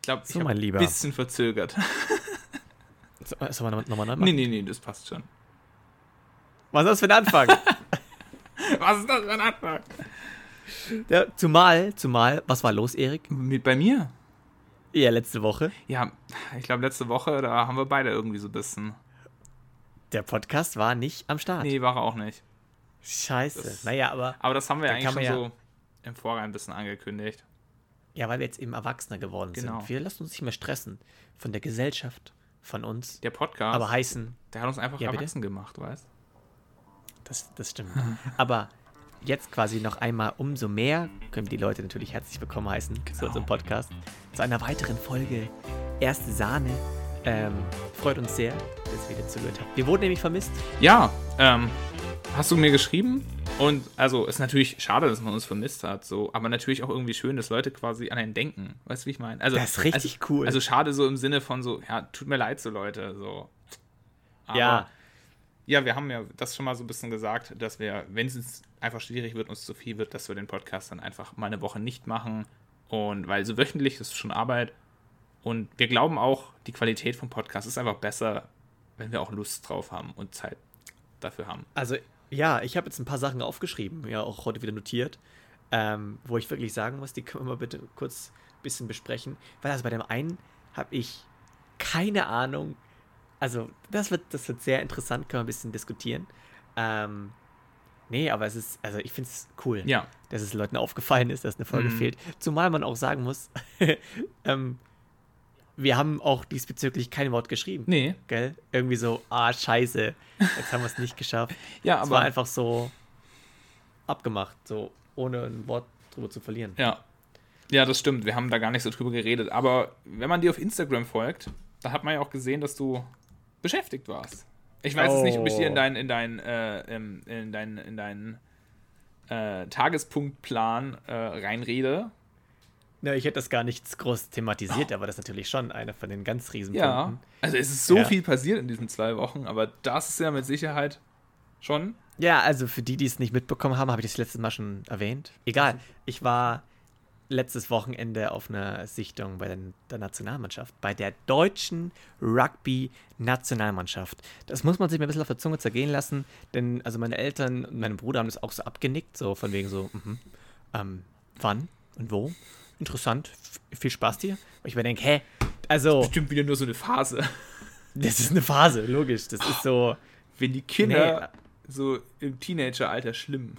Ich glaube, So, ich mein habe ein bisschen verzögert. So, Sollen wir nochmal neu machen? nee, nee, nee, das passt schon. Was ist das für ein Anfang? Was ist das für ein Anfang? ja, zumal, zumal, was war los, Erik? Mit bei mir? Ja, letzte Woche. Ja, ich glaube, letzte Woche, da haben wir beide irgendwie so ein bisschen. Der Podcast war nicht am Start. Nee, war er auch nicht. Scheiße. Das- naja, aber Aber das haben wir eigentlich schon ja- so im Vorhinein ein bisschen angekündigt. Ja, weil wir jetzt eben Erwachsener geworden Genau. sind. Wir lassen uns nicht mehr stressen von der Gesellschaft, von uns. Der Podcast, Aber heißen, der hat uns einfach Ja, bitte? erwachsen gemacht, weißt das, das stimmt. aber jetzt quasi noch einmal umso mehr können wir die Leute natürlich herzlich willkommen heißen zu Genau. unserem Podcast. Zu einer weiteren Folge Erste Sahne. Ähm, freut uns sehr, dass ihr wieder zugehört habt. Wir wurden nämlich vermisst. Ja, ähm, hast du mir geschrieben? Und also ist natürlich schade, dass man uns vermisst hat, so, aber natürlich auch irgendwie schön, dass Leute quasi an einen denken. Weißt du, wie ich meine? Also, Das ist richtig also, cool. Also schade so im Sinne von so, ja, tut mir leid, so Leute, so. Aber, Ja. Ja, wir haben ja das schon mal so ein bisschen gesagt, dass wir, wenn es uns einfach schwierig wird, uns zu viel wird, dass wir den Podcast dann einfach mal eine Woche nicht machen. Und weil so wöchentlich ist schon Arbeit. Und wir glauben auch, die Qualität vom Podcast ist einfach besser, wenn wir auch Lust drauf haben und Zeit dafür haben. Also, ja, ich habe jetzt ein paar Sachen aufgeschrieben, ja, auch heute wieder notiert, ähm, wo ich wirklich sagen muss, die können wir mal bitte kurz ein bisschen besprechen. Weil also bei dem einen habe ich keine Ahnung. Also, das wird, das wird sehr interessant, können wir ein bisschen diskutieren. Ähm, nee, aber es ist, also ich finde es cool, Ja, dass es Leuten aufgefallen ist, dass eine Folge Mhm. fehlt. Zumal man auch sagen muss, ähm, wir haben auch diesbezüglich kein Wort geschrieben. nee. Gell? Irgendwie so, ah, scheiße, jetzt haben wir es nicht geschafft. Ja, Es war aber einfach so abgemacht, so ohne ein Wort drüber zu verlieren. ja. Ja, das stimmt. Wir haben da gar nicht so drüber geredet. Aber wenn man dir auf Instagram folgt, da hat man ja auch gesehen, dass du beschäftigt warst. Ich weiß jetzt nicht, ob ich dir in Oh. deinen in deinen äh, in, in deinen in deinen äh, Tagespunktplan äh, reinrede. Ja, ich hätte das gar nicht groß thematisiert, aber das ist natürlich schon einer von den ganz riesen Ja. Also es ist so Ja. viel passiert in diesen zwei Wochen, aber das ist ja mit Sicherheit schon. Ja, also für die, die es nicht mitbekommen haben, habe ich das letztes Mal schon erwähnt. Egal, ich war letztes Wochenende auf einer Sichtung bei der, Nationalmannschaft, bei der deutschen Rugby-Nationalmannschaft. Das muss man sich mal ein bisschen auf der Zunge zergehen lassen, denn also meine Eltern und mein Bruder haben das auch so abgenickt, so von wegen so, mhm, ähm, wann und wo? Interessant, viel Spaß dir. Und ich mir denke, hä, also, Bestimmt wieder nur so eine Phase. das ist eine Phase, logisch, das ist so, Wenn die Kinder so im Teenageralter schlimm.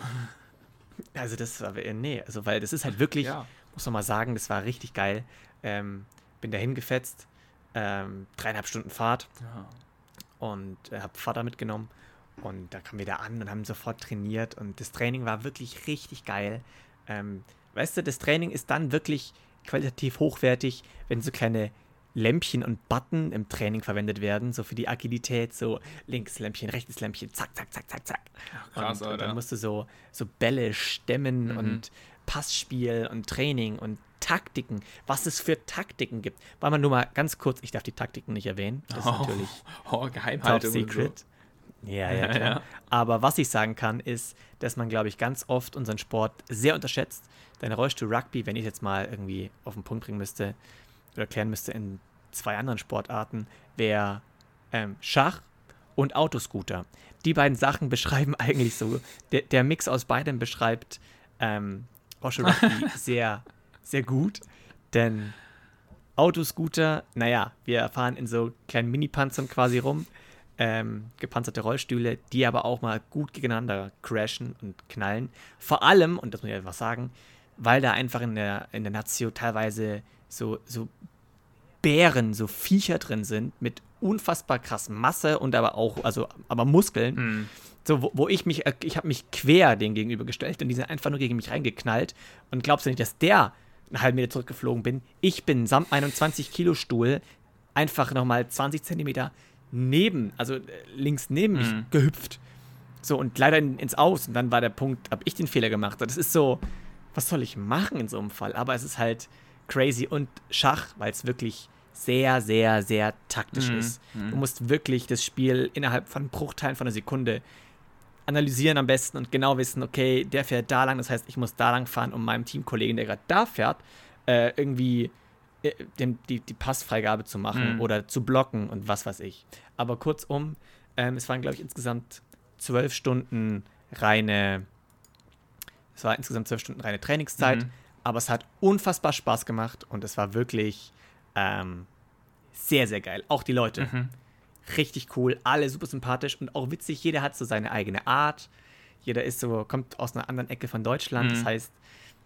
Also das war, nee, also weil das ist halt wirklich, Ja. muss man mal sagen, das war richtig geil. Ähm, bin da hingefetzt, ähm, dreieinhalb Stunden Fahrt Ja. und äh, hab Vater mitgenommen und da kamen wir da an und haben sofort trainiert und das Training war wirklich richtig geil. Ähm, weißt du, das Training ist dann wirklich qualitativ hochwertig, wenn so kleine Lämpchen und Button im Training verwendet werden, so für die Agilität, so links Lämpchen, rechtes Lämpchen, zack, zack, zack, zack, zack. krass, und, und Alter. dann musst du so, so Bälle stemmen Mhm. und Passspiel und Training und Taktiken, was es für Taktiken gibt. Weil man nur mal ganz kurz, ich darf die Taktiken nicht erwähnen, das ist natürlich Oh, Top und Secret. Ja, ja, Ja, klar. ja. Aber was ich sagen kann, ist, dass man, glaube ich, ganz oft unseren Sport sehr unterschätzt. Dein Rollstuhl Rugby, wenn ich jetzt mal irgendwie auf den Punkt bringen müsste oder erklären müsste in zwei anderen Sportarten, wäre ähm, Schach und Autoscooter. Die beiden Sachen beschreiben eigentlich so, der, der Mix aus beidem beschreibt ähm, Rollstuhl Rugby sehr, sehr gut. Denn Autoscooter, naja, wir fahren in so kleinen Mini-Panzern quasi rum, ähm, gepanzerte Rollstühle, die aber auch mal gut gegeneinander crashen und knallen. Vor allem, und das muss ich einfach sagen, weil da einfach in der, in der Nazio teilweise so, so Bären, so Viecher drin sind mit unfassbar krass Masse und aber auch, also aber Muskeln. Mhm. So, wo, wo ich mich, äh, ich habe mich quer denen gegenübergestellt und die sind einfach nur gegen mich reingeknallt. Und glaubst du nicht, dass der einen halben Meter zurückgeflogen bin? Ich bin samt meinem 20-Kilo-Stuhl einfach nochmal 20 Zentimeter neben, also äh, links neben mich Mhm. gehüpft. So, und leider in, ins Aus. Und dann war der Punkt, habe ich den Fehler gemacht. Das ist so, was soll ich machen in so einem Fall? Aber es ist halt crazy. Und Schach, weil es wirklich sehr, sehr, sehr taktisch Mhm, ist. mhm. Du musst wirklich das Spiel innerhalb von Bruchteilen von einer Sekunde analysieren am besten und genau wissen, okay, der fährt da lang, das heißt, ich muss da lang fahren, um meinem Teamkollegen, der gerade da fährt, äh, irgendwie äh, den, die, die Passfreigabe zu machen Mhm. oder zu blocken und was weiß ich. Aber kurzum, ähm, es waren, glaube ich, insgesamt zwölf Stunden reine, es war insgesamt zwölf Stunden reine Trainingszeit, Mhm. aber es hat unfassbar Spaß gemacht und es war wirklich ähm, sehr, sehr geil. Auch die Leute, Mhm. richtig cool, alle super sympathisch und auch witzig. Jeder hat so seine eigene Art. Jeder ist so, kommt aus einer anderen Ecke von Deutschland. Das Mhm. heißt,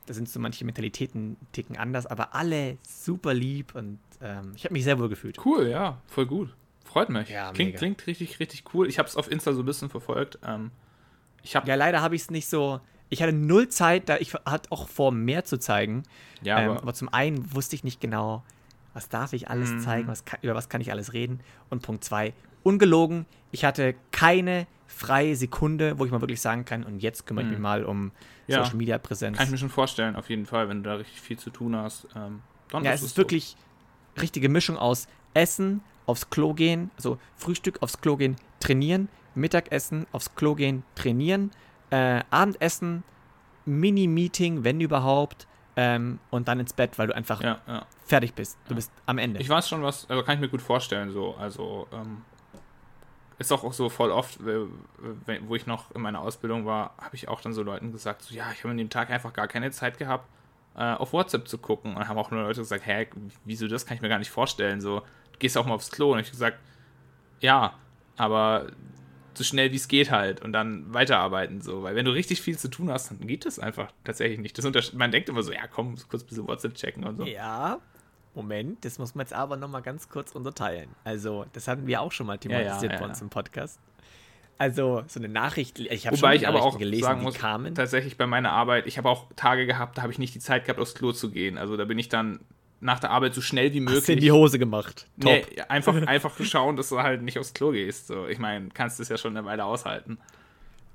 da sind so manche Mentalitäten ticken anders, aber alle super lieb und ähm, ich habe mich sehr wohl gefühlt. Cool, ja, voll gut. Freut mich. Ja, klingt, klingt richtig, richtig cool. Ich habe es auf Insta so ein bisschen verfolgt. Ähm, ich habe Ja, leider habe ich es nicht so. Ich hatte null Zeit, da ich hatte auch vor, mehr zu zeigen. ja, ähm, aber, aber zum einen wusste ich nicht genau, was darf ich alles Mhm. zeigen, was kann, über was kann ich alles reden. Und Punkt zwei, ungelogen, ich hatte keine freie Sekunde, wo ich mal wirklich sagen kann, und jetzt kümmere ich mich Mhm. mal um Ja. Social Media Präsenz. kann ich mir schon vorstellen, auf jeden Fall, wenn du da richtig viel zu tun hast. Ähm, dann Ja, ist es ist so. wirklich richtige Mischung aus Essen, aufs Klo gehen, also Frühstück aufs Klo gehen, trainieren, Mittagessen, aufs Klo gehen, trainieren, äh, Abendessen, Mini-Meeting, wenn überhaupt, ähm, und dann ins Bett, weil du einfach Ja, ja. fertig bist. Du bist am Ende. Ich weiß schon was, also kann ich mir gut vorstellen, so. Also, ähm, ist auch, so voll oft, äh, wo ich noch in meiner Ausbildung war, habe ich auch dann so Leuten gesagt, so, ja, ich habe an dem Tag einfach gar keine Zeit gehabt, äh, auf WhatsApp zu gucken. Und haben auch nur Leute gesagt, hä, wieso das kann ich mir gar nicht vorstellen. So, du gehst auch mal aufs Klo. Und ich gesagt, ja, aber so schnell wie es geht halt und dann weiterarbeiten so, weil wenn du richtig viel zu tun hast, dann geht das einfach tatsächlich nicht. Das man denkt immer so, ja komm, kurz ein bisschen WhatsApp checken und so. Ja, Moment, das muss man jetzt aber nochmal ganz kurz unterteilen. Also, das hatten wir auch schon mal thematisiert ja, bei ja. uns im Podcast. Also, so eine Nachricht, ich habe schon die ich aber auch gelesen, sagen die muss, kamen. tatsächlich bei meiner Arbeit, ich habe auch Tage gehabt, da habe ich nicht die Zeit gehabt, aufs Klo zu gehen. Also da bin ich dann nach der Arbeit so schnell wie Hast du in möglich. die Hose gemacht. Top. Nee, einfach, einfach schauen, dass du halt nicht aufs Klo gehst. So, ich meine, kannst das ja schon eine Weile aushalten.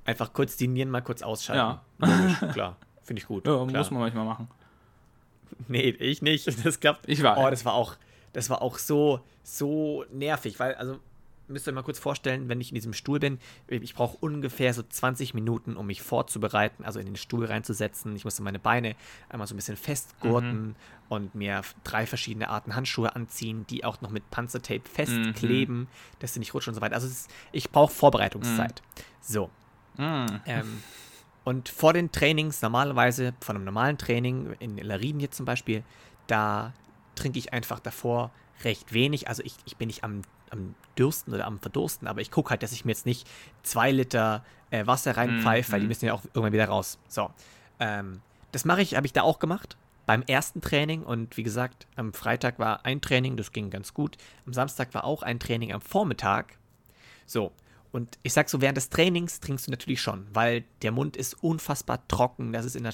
Einfach kurz die Nieren mal kurz ausschalten. Ja. Logisch, klar. Finde ich gut. Ja, klar. muss man manchmal machen. Nee, ich nicht. Das klappt. Ich weiß. Oh, das war auch, das war auch so, so nervig, weil, also, müsst ihr mal kurz vorstellen, wenn ich in diesem Stuhl bin, ich brauche ungefähr so 20 Minuten, um mich vorzubereiten, also in den Stuhl reinzusetzen. Ich musste meine Beine einmal so ein bisschen festgurten Mhm. und mir drei verschiedene Arten Handschuhe anziehen, die auch noch mit Panzertape Mhm. festkleben, dass sie nicht rutschen und so weiter. Also, ist, ich brauche Vorbereitungszeit. So. Mm. Ähm, und vor den Trainings, normalerweise, von einem normalen Training, in Larien jetzt zum Beispiel, da trinke ich einfach davor recht wenig. Also ich, ich bin nicht am, am Dürsten oder am Verdursten, aber ich gucke halt, dass ich mir jetzt nicht zwei Liter äh, Wasser reinpfeife, weil die Mhm. müssen ja auch irgendwann wieder raus. So. Ähm, das mache ich, habe ich da auch gemacht. Beim ersten Training und wie gesagt, am Freitag war ein Training, das ging ganz gut. Am Samstag war auch ein Training am Vormittag. So, und ich sag so, während des Trainings trinkst du natürlich schon, weil der Mund ist unfassbar trocken. Das ist in der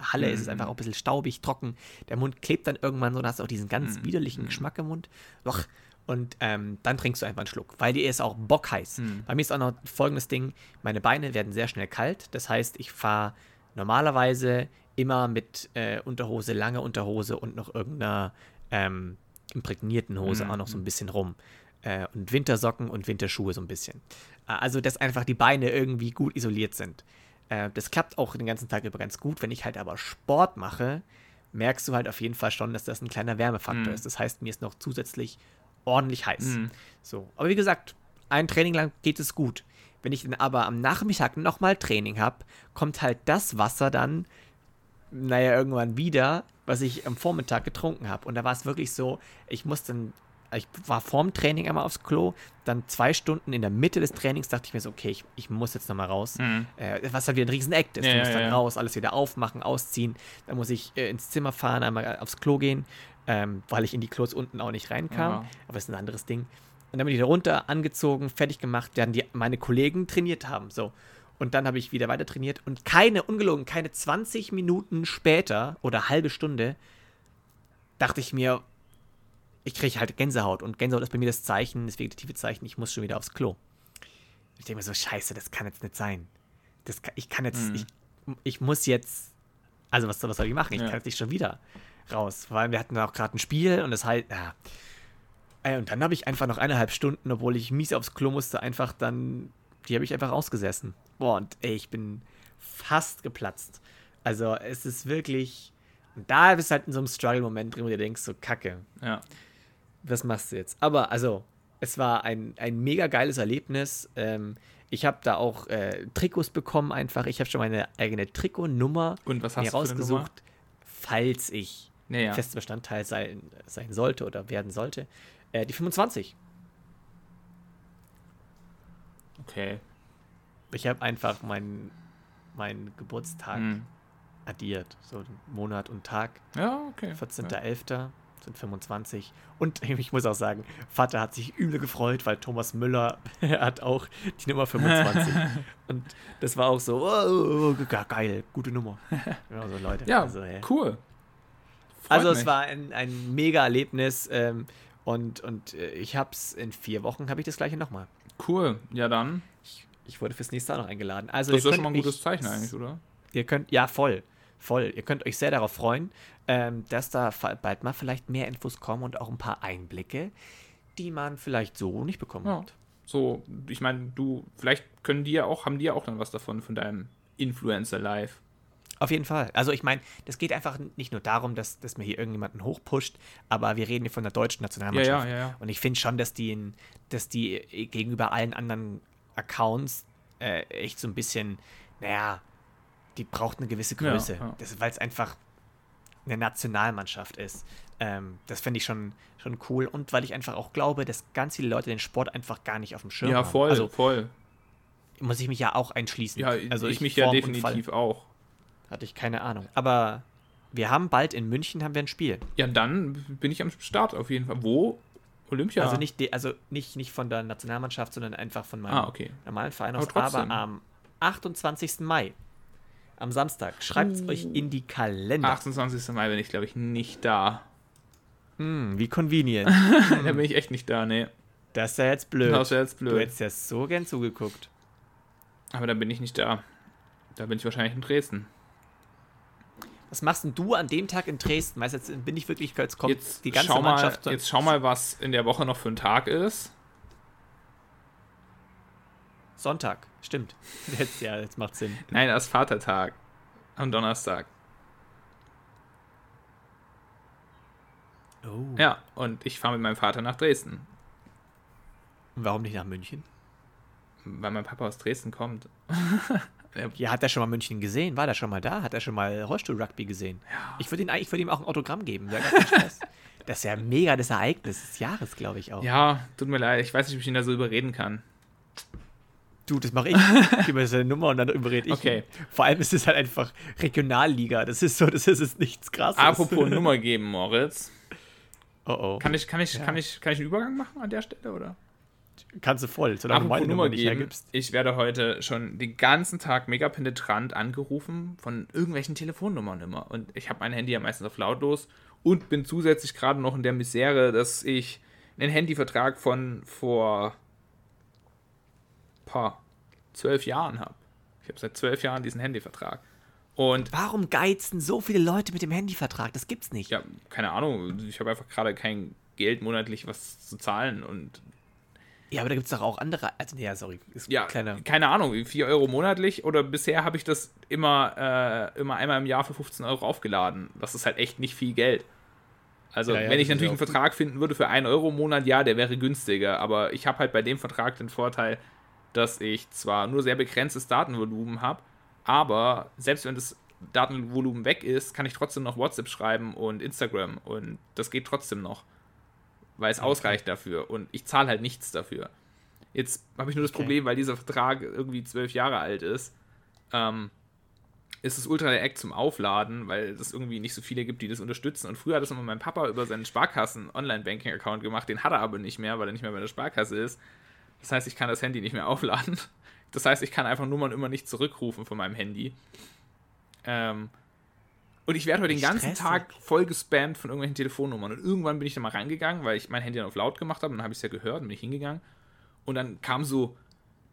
Halle, ist es einfach auch ein bisschen staubig, trocken. Der Mund klebt dann irgendwann so, dann hast du auch diesen ganz widerlichen Geschmack im Mund. Doch. Und ähm, dann trinkst du einfach einen Schluck, weil dir ist auch bockheiß. Bei mir ist auch noch folgendes Ding: Meine Beine werden sehr schnell kalt. Das heißt, ich fahre normalerweise immer mit äh, Unterhose, lange Unterhose und noch irgendeiner ähm, imprägnierten Hose auch noch so ein bisschen rum. Äh, und Wintersocken und Winterschuhe so ein bisschen. Äh, Also, dass einfach die Beine irgendwie gut isoliert sind. Äh, das klappt auch den ganzen Tag über ganz gut. Wenn ich halt aber Sport mache, merkst du halt auf jeden Fall schon, dass das ein kleiner Wärmefaktor Mhm. ist. Das heißt, mir ist noch zusätzlich ordentlich heiß. Mhm. So. Aber wie gesagt, ein Training lang geht es gut. Wenn ich dann aber am Nachmittag nochmal Training habe, kommt halt das Wasser dann, naja, irgendwann wieder, was ich am Vormittag getrunken habe. Und da war es wirklich so, ich musste dann, ich war vorm Training einmal aufs Klo, dann zwei Stunden in der Mitte des Trainings dachte ich mir so, okay, ich, ich muss jetzt nochmal raus. Mhm. Äh, was halt wieder ein Riesen-Act ist. Ja, du musst ja, dann ja. raus, alles wieder aufmachen, ausziehen. Dann muss ich äh, ins Zimmer fahren, einmal aufs Klo gehen, ähm, weil ich in die Klos unten auch nicht reinkam. Ja. Aber das ist ein anderes Ding. Und dann bin ich da runter, angezogen, fertig gemacht, während die, meine Kollegen trainiert haben. So. Und dann habe ich wieder weiter trainiert. Und keine, ungelogen, keine 20 Minuten später oder halbe Stunde dachte ich mir, ich kriege halt Gänsehaut. Und Gänsehaut ist bei mir das Zeichen, das vegetative Zeichen, ich muss schon wieder aufs Klo. Ich denke mir so, scheiße, das kann jetzt nicht sein. Das kann, ich kann jetzt, Mhm. ich, ich muss jetzt, also was, was soll ich machen? Ich Ja. kann jetzt nicht schon wieder raus. Weil wir hatten auch gerade ein Spiel und das halt, ja. Und dann habe ich einfach noch eineinhalb Stunden, obwohl ich mies aufs Klo musste, einfach dann, die habe ich einfach ausgesessen. Boah, und ey, ich bin fast geplatzt. Also es ist wirklich Und da bist du halt in so einem Struggle-Moment drin, wo du denkst, so kacke. Ja. Was machst du jetzt? Aber also, es war ein, ein mega geiles Erlebnis. Ähm, ich habe da auch äh, Trikots bekommen einfach. Ich habe schon meine eigene Trikotnummer Und was hast mir rausgesucht, falls ich Ja, ja. fester Bestandteil sein, sein sollte oder werden sollte. Äh, die 25. Okay. Ich habe einfach meinen meinen Geburtstag Hm. addiert. So Monat und Tag. Ja, okay. 14.11. sind 25. Und ich muss auch sagen, Vater hat sich übel gefreut, weil Thomas Müller hat auch die Nummer 25. und das war auch so, oh, ge- geil, gute Nummer. Ja, so Leute. Ja, also, hä? cool. Also es mich. war ein, ein mega Erlebnis. Ähm, und, und äh, ich hab's in vier Wochen habe ich das gleiche nochmal. Cool. Ja, dann. Ich, ich wurde fürs nächste Jahr noch eingeladen. Also Das ist ja schon mal ein gutes Zeichen eigentlich, oder? Ihr könnt, ja, voll. Voll. Ihr könnt euch sehr darauf freuen, ähm, dass da bald mal vielleicht mehr Infos kommen und auch ein paar Einblicke, die man vielleicht so nicht bekommen Ja. hat. So, ich meine, du, vielleicht können die ja auch, haben die ja auch dann was davon, von deinem Influencer-Live. Auf jeden Fall. Also ich meine, das geht einfach nicht nur darum, dass, dass mir hier irgendjemanden hochpusht, aber wir reden hier von der deutschen Nationalmannschaft. Ja, ja, ja, ja. Und ich finde schon, dass die, in, dass die äh, gegenüber allen anderen Accounts äh, echt so ein bisschen, naja, die braucht eine gewisse Ja, Größe. ja. Weil es einfach eine Nationalmannschaft ist. Ähm, das finde ich schon, schon cool. Und weil ich einfach auch glaube, dass ganz viele Leute den Sport einfach gar nicht auf dem Schirm Ja, haben. voll, Also voll. muss ich mich ja auch einschließen. Ja, also ich mich ja definitiv auch. Hatte ich keine Ahnung. Aber wir haben bald in München haben wir ein Spiel. Ja, dann bin ich am Start auf jeden Fall. Wo? Olympia? Also nicht de, also nicht, nicht von der Nationalmannschaft, sondern einfach von meinem Ah, okay. normalen Verein Aber aus. Aber, trotzdem. am 28. Mai, am Samstag, schreibt es euch in die Kalender. 28. Mai bin ich, glaube ich, nicht da. Hm, wie convenient. Da bin ich echt nicht da, nee. das ist ja jetzt blöd. Das ist ja jetzt blöd. Du hättest ja so gern zugeguckt. Aber da bin ich nicht da. Da bin ich wahrscheinlich in Dresden. Was machst denn du an dem Tag in Dresden? Weißt du, jetzt bin ich wirklich, jetzt kommt Jetzt die ganze schau mal, Mannschaft. jetzt schau mal, was in der Woche noch für ein Tag ist. Sonntag, stimmt. Jetzt, ja, jetzt macht Sinn. Nein, das ist Vatertag. Am Donnerstag. Oh. Ja, und ich fahre mit meinem Vater nach Dresden. Und warum nicht nach München? Weil mein Papa aus Dresden kommt. Ja, hat er schon mal München gesehen? War der schon mal da? Hat er schon mal Rollstuhl-Rugby gesehen? Ich würde eigentlich- ich würde ihm auch ein Autogramm geben. Das ist ja mega das Ereignis des Jahres, glaube ich auch. Ja, tut mir leid. Ich weiß nicht, ob ich ihn da so überreden kann. Du, das mache ich. Gib mir seine Nummer und dann überrede ich. Okay. Vor allem ist es halt einfach Regionalliga. Das ist so, das ist jetzt nichts krasses. Apropos Nummer geben, Moritz. Oh oh. Kann ich, kann, ich, kann, ich, kann ich einen Übergang machen an der Stelle, oder? Kannst du voll, solange du meine Nummer Nummer nicht geben. hergibst. Ich werde heute schon den ganzen Tag mega penetrant angerufen von irgendwelchen Telefonnummern immer. Und ich habe mein Handy ja meistens auf lautlos und bin zusätzlich gerade noch in der Misere, dass ich einen Handyvertrag von vor paar zwölf Jahren habe. Ich habe seit zwölf Jahren diesen Handyvertrag. Und Warum geizen so viele Leute mit dem Handyvertrag? Das gibt's nicht. ja, keine Ahnung, ich habe einfach gerade kein Geld monatlich was zu zahlen und Ja, aber da gibt's doch auch andere. Also, nee, ja, sorry. Ist ja, kleiner. keine Ahnung, 4 Euro monatlich oder bisher habe ich das immer, äh, immer einmal im Jahr für 15 Euro aufgeladen. Das ist halt echt nicht viel Geld. Also, Ja, ja, wenn ich natürlich einen Vertrag finden würde für 1 Euro im Monat, ja, der wäre günstiger. Aber ich habe halt bei dem Vertrag den Vorteil, dass ich zwar nur sehr begrenztes Datenvolumen habe, aber selbst wenn das Datenvolumen weg ist, kann ich trotzdem noch WhatsApp schreiben und Instagram und das geht trotzdem noch, weil es ausreicht dafür und ich zahle halt nichts dafür. Jetzt habe ich nur das Okay. Problem, weil dieser Vertrag irgendwie zwölf Jahre alt ist, ähm, ist es ultra der Act zum Aufladen, weil es irgendwie nicht so viele gibt, die das unterstützen. Und früher hat das immer mein Papa über seinen Sparkassen-Online-Banking-Account gemacht. Den hat er aber nicht mehr, weil er nicht mehr bei der Sparkasse ist. Das heißt, ich kann das Handy nicht mehr aufladen. Das heißt, ich kann einfach Nummern immer nicht zurückrufen von meinem Handy. Ähm, und ich werde heute den ganzen Stressig. Tag voll gespammt von irgendwelchen Telefonnummern. Und irgendwann bin ich da mal rangegangen, weil ich mein Handy dann auf laut gemacht habe. Und dann habe ich es ja gehört und bin ich hingegangen. Und dann kam so,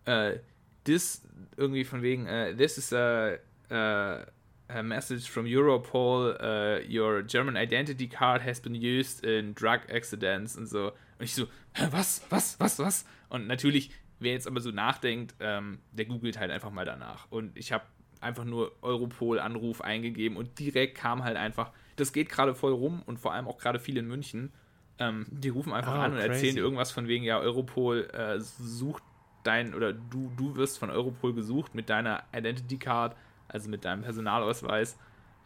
äh, this, irgendwie von wegen, äh, this is a, a, a message from Europol, uh, your German identity card has been used in drug accidents und so. Und ich so, was, was, was, was? Und natürlich, wer jetzt aber so nachdenkt, ähm, der googelt halt einfach mal danach. Und ich habe einfach nur Europol-Anruf eingegeben und direkt kam halt einfach das geht gerade voll rum und vor allem auch gerade viel in München. Ähm, die rufen einfach Oh, an und crazy. erzählen irgendwas von wegen, ja, Europol äh, sucht dein, oder du, du wirst von Europol gesucht mit deiner Identity Card, also mit deinem Personalausweis,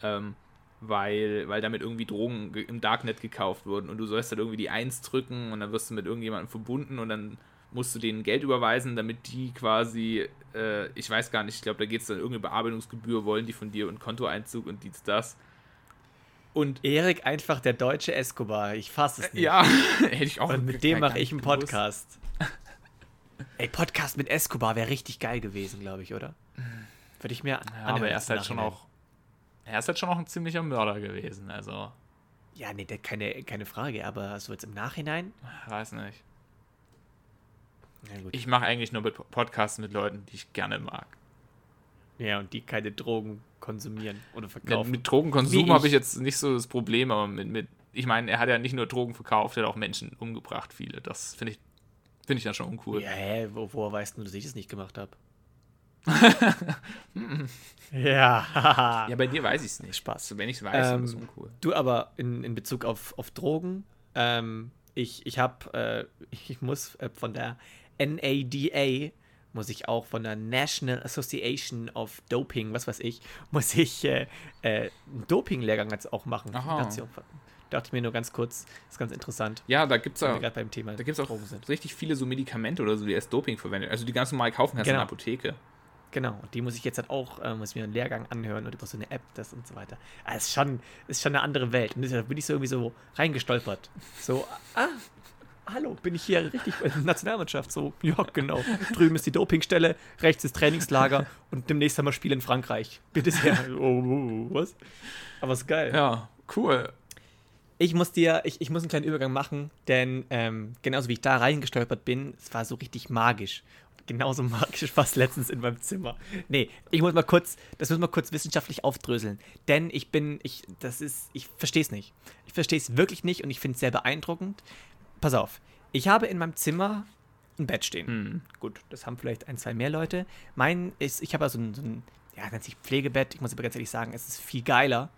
ähm, weil, weil damit irgendwie Drogen ge- im Darknet gekauft wurden und du sollst dann irgendwie die Eins drücken und dann wirst du mit irgendjemandem verbunden und dann musst du denen Geld überweisen, damit die quasi, äh, ich weiß gar nicht, ich glaube, da geht es dann irgendeine Bearbeitungsgebühr, wollen die von dir und Kontoeinzug und dies, das. Und Erik einfach der deutsche Escobar. Ich fasse es nicht. ja, hätte ich auch Und mit dem mache ich einen. Podcast. Ey, Podcast mit Escobar wäre richtig geil gewesen, glaube ich, oder? Würde ich mir Ja, aber er ist halt schon auch, er ist halt schon auch ein ziemlicher Mörder gewesen, also, Ja, nee, keine, keine Frage, aber so jetzt im Nachhinein. weiß nicht. Ich mache eigentlich nur mit Podcasts mit Leuten, die ich gerne mag. ja, und die keine Drogen konsumieren oder Ja, verkaufen. mit Wie Drogenkonsum habe ich jetzt nicht so das Problem, aber mit, mit ich meine, er hat ja nicht nur Drogen verkauft, er hat auch Menschen umgebracht, viele. Das finde ich, finde ich dann schon uncool. Ja, hä, wo, woher weißt du, dass ich das nicht gemacht habe? ja, Ja, bei dir weiß ich es nicht. Spaß. Also, wenn ich es weiß, dann ist es Ähm, uncool. Du aber in, in Bezug auf, auf Drogen, ähm, ich, ich habe, äh, ich muss äh, von der NADA, muss ich auch von der National Association of Doping, was weiß ich, muss ich äh, äh, einen Doping-Lehrgang jetzt auch machen. Aha. Dachte ich, auch- dachte ich mir nur ganz kurz, ist ganz interessant, Ja, da gibt es gerade beim Thema da gibt's auch richtig viele so Medikamente oder so, die als Doping verwendet. Also die ganz normal kaufen kannst in Genau. der Apotheke. Genau, und die muss ich jetzt halt auch, äh, muss mir einen Lehrgang anhören und über so eine App, das und so weiter. Ah, ist schon, ist schon eine andere Welt. Und da bin ich so irgendwie so reingestolpert. So, ah, hallo, bin ich hier richtig in der Nationalmannschaft? So, ja, genau. Drüben ist die Dopingstelle, rechts ist Trainingslager und demnächst haben wir Spiel in Frankreich. Bitte sehr. Oh, oh, oh, was? Aber ist geil. Ja, cool. Ich muss dir, ich, ich muss einen kleinen Übergang machen, denn ähm, genauso wie ich da reingestolpert bin, es war so richtig magisch. Genauso magisch war es letztens in meinem Zimmer. Nee, ich muss mal kurz, das müssen wir kurz wissenschaftlich aufdröseln. Denn ich bin, ich, das ist, ich verstehe es nicht. Ich verstehe es wirklich nicht und ich finde es sehr beeindruckend. Pass auf, ich habe in meinem Zimmer ein Bett stehen. Hm. Gut, das haben vielleicht ein, zwei mehr Leute. Mein ist, ich habe also ein, so ein, ja, nennt sich Pflegebett. Ich muss aber ganz ehrlich sagen, es ist viel geiler.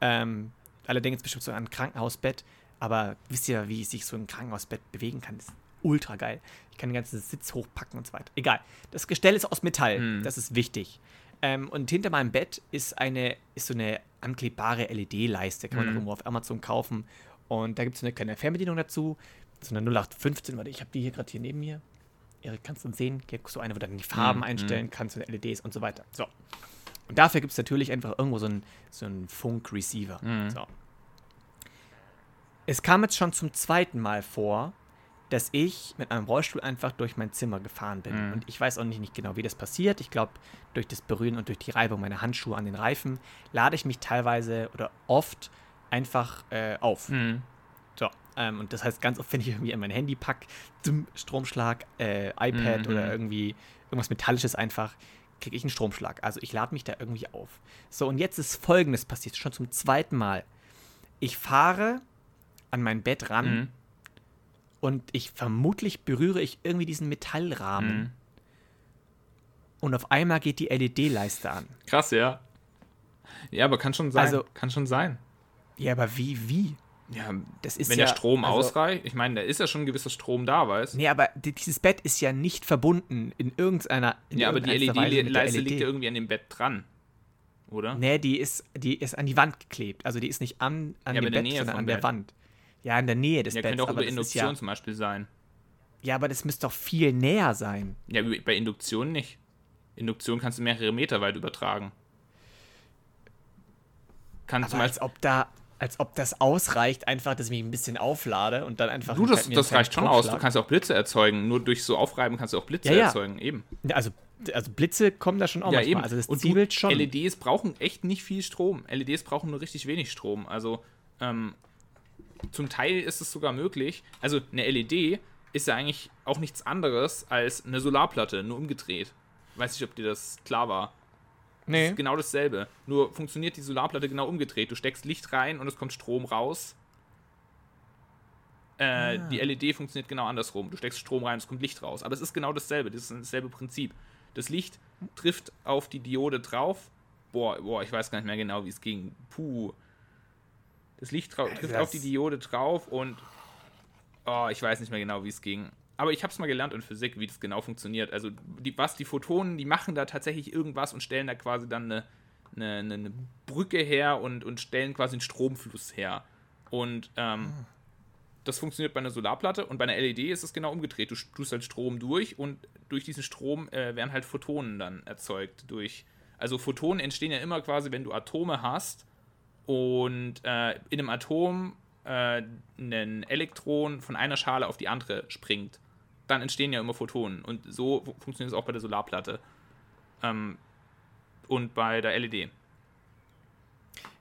Ähm, alle denken jetzt bestimmt so ein Krankenhausbett, aber wisst ihr, wie sich so ein Krankenhausbett bewegen kann? Das ist ultra geil. Ich kann den ganzen Sitz hochpacken und so weiter. Egal. Das Gestell ist aus Metall. Hm. Das ist wichtig. Ähm, und hinter meinem Bett ist eine, ist so eine anklebbare LED-Leiste. Kann man Hm. auch irgendwo auf Amazon kaufen. Und da gibt es eine kleine Fernbedienung dazu. So eine 0815, warte, ich habe die hier gerade hier neben mir. Erik, kannst du sehen? Hier so eine, wo du dann die Farben Mhm, einstellen kannst und LEDs und so weiter. So. Und dafür gibt es natürlich einfach irgendwo so einen so einen Funk-Receiver. Mhm. So. Es kam jetzt schon zum zweiten Mal vor, dass ich mit einem Rollstuhl einfach durch mein Zimmer gefahren bin. Mhm. Und ich weiß auch nicht, nicht genau, wie das passiert. Ich glaube, durch das Berühren und durch die Reibung meiner Handschuhe an den Reifen lade ich mich teilweise oder oft einfach äh, auf. Hm. So, ähm, und das heißt, ganz oft, wenn ich irgendwie an mein Handy packe, Stromschlag, äh, iPad Mhm. oder irgendwie irgendwas Metallisches einfach, kriege ich einen Stromschlag. Also ich lade mich da irgendwie auf. So, und jetzt ist Folgendes passiert, schon zum zweiten Mal. Ich fahre an mein Bett ran Hm. und ich vermutlich berühre ich irgendwie diesen Metallrahmen Hm. und auf einmal geht die LED-Leiste an. Krass, ja. Ja, aber kann schon sein. Also- kann schon sein. Ja, aber wie, wie? Ja, Das ist wenn ja, der Strom also- ausreicht, ich meine, da ist ja schon ein gewisser Strom da, weißt Nee, aber di- dieses Bett ist ja nicht verbunden in irgendeiner. In Ja, aber die irgendeiner Weise mit der LED-Leiste liegt LED. ja irgendwie an dem Bett dran. Oder? Nee, die ist, die ist an die Wand geklebt. Also die ist nicht an, an Ja, dem der Bett, Nähe sondern an der Bett. Wand. Ja, in der Nähe des Ja, Betts. könnte auch über Induktion ja, zum Beispiel sein. ja, aber das müsste doch viel näher sein. Ja, bei Induktion nicht. Induktion kannst du mehrere Meter weit übertragen. Kann zum Aber als Beispiel. ob da, als ob das ausreicht, einfach, dass ich mich ein bisschen auflade und dann einfach. Du, das, kleinen- das reicht schon aus. Du kannst auch Blitze erzeugen. Nur durch so Aufreiben kannst du auch Blitze Ja, ja. erzeugen. Eben. Also, also Blitze kommen da schon auch ja, manchmal. eben. Also das Und du, ziebelt schon. LEDs brauchen echt nicht viel Strom. LEDs brauchen nur richtig wenig Strom. Also, ähm, zum Teil ist es sogar möglich. Also, eine LED ist ja eigentlich auch nichts anderes als eine Solarplatte, nur umgedreht. Weiß nicht, ob dir das klar war. Nee. ist genau dasselbe. Nur funktioniert die Solarplatte genau umgedreht. Du steckst Licht rein und es kommt Strom raus. Äh, Ah. Die LED funktioniert genau andersrum. Du steckst Strom rein, es kommt Licht raus. Aber es ist genau dasselbe. Das ist dasselbe Prinzip. Das Licht trifft auf die Diode drauf. Boah, boah, ich weiß gar nicht mehr genau, wie es ging. Puh. Das Licht trifft das auf die Diode drauf und oh, ich weiß nicht mehr genau, wie es ging. Aber ich habe es mal gelernt in Physik, wie das genau funktioniert. Also die, was die Photonen, die machen da tatsächlich irgendwas und stellen da quasi dann eine, eine, eine Brücke her und, und stellen quasi einen Stromfluss her. Und ähm, ah. das funktioniert bei einer Solarplatte und bei einer LED ist es genau umgedreht. Du tust halt Strom durch und durch diesen Strom äh, werden halt Photonen dann erzeugt. Durch, also Photonen entstehen ja immer quasi, wenn du Atome hast und äh, in einem Atom äh, ein Elektron von einer Schale auf die andere springt. Dann entstehen ja immer Photonen. Und so funktioniert es auch bei der Solarplatte. Ähm, und bei der LED.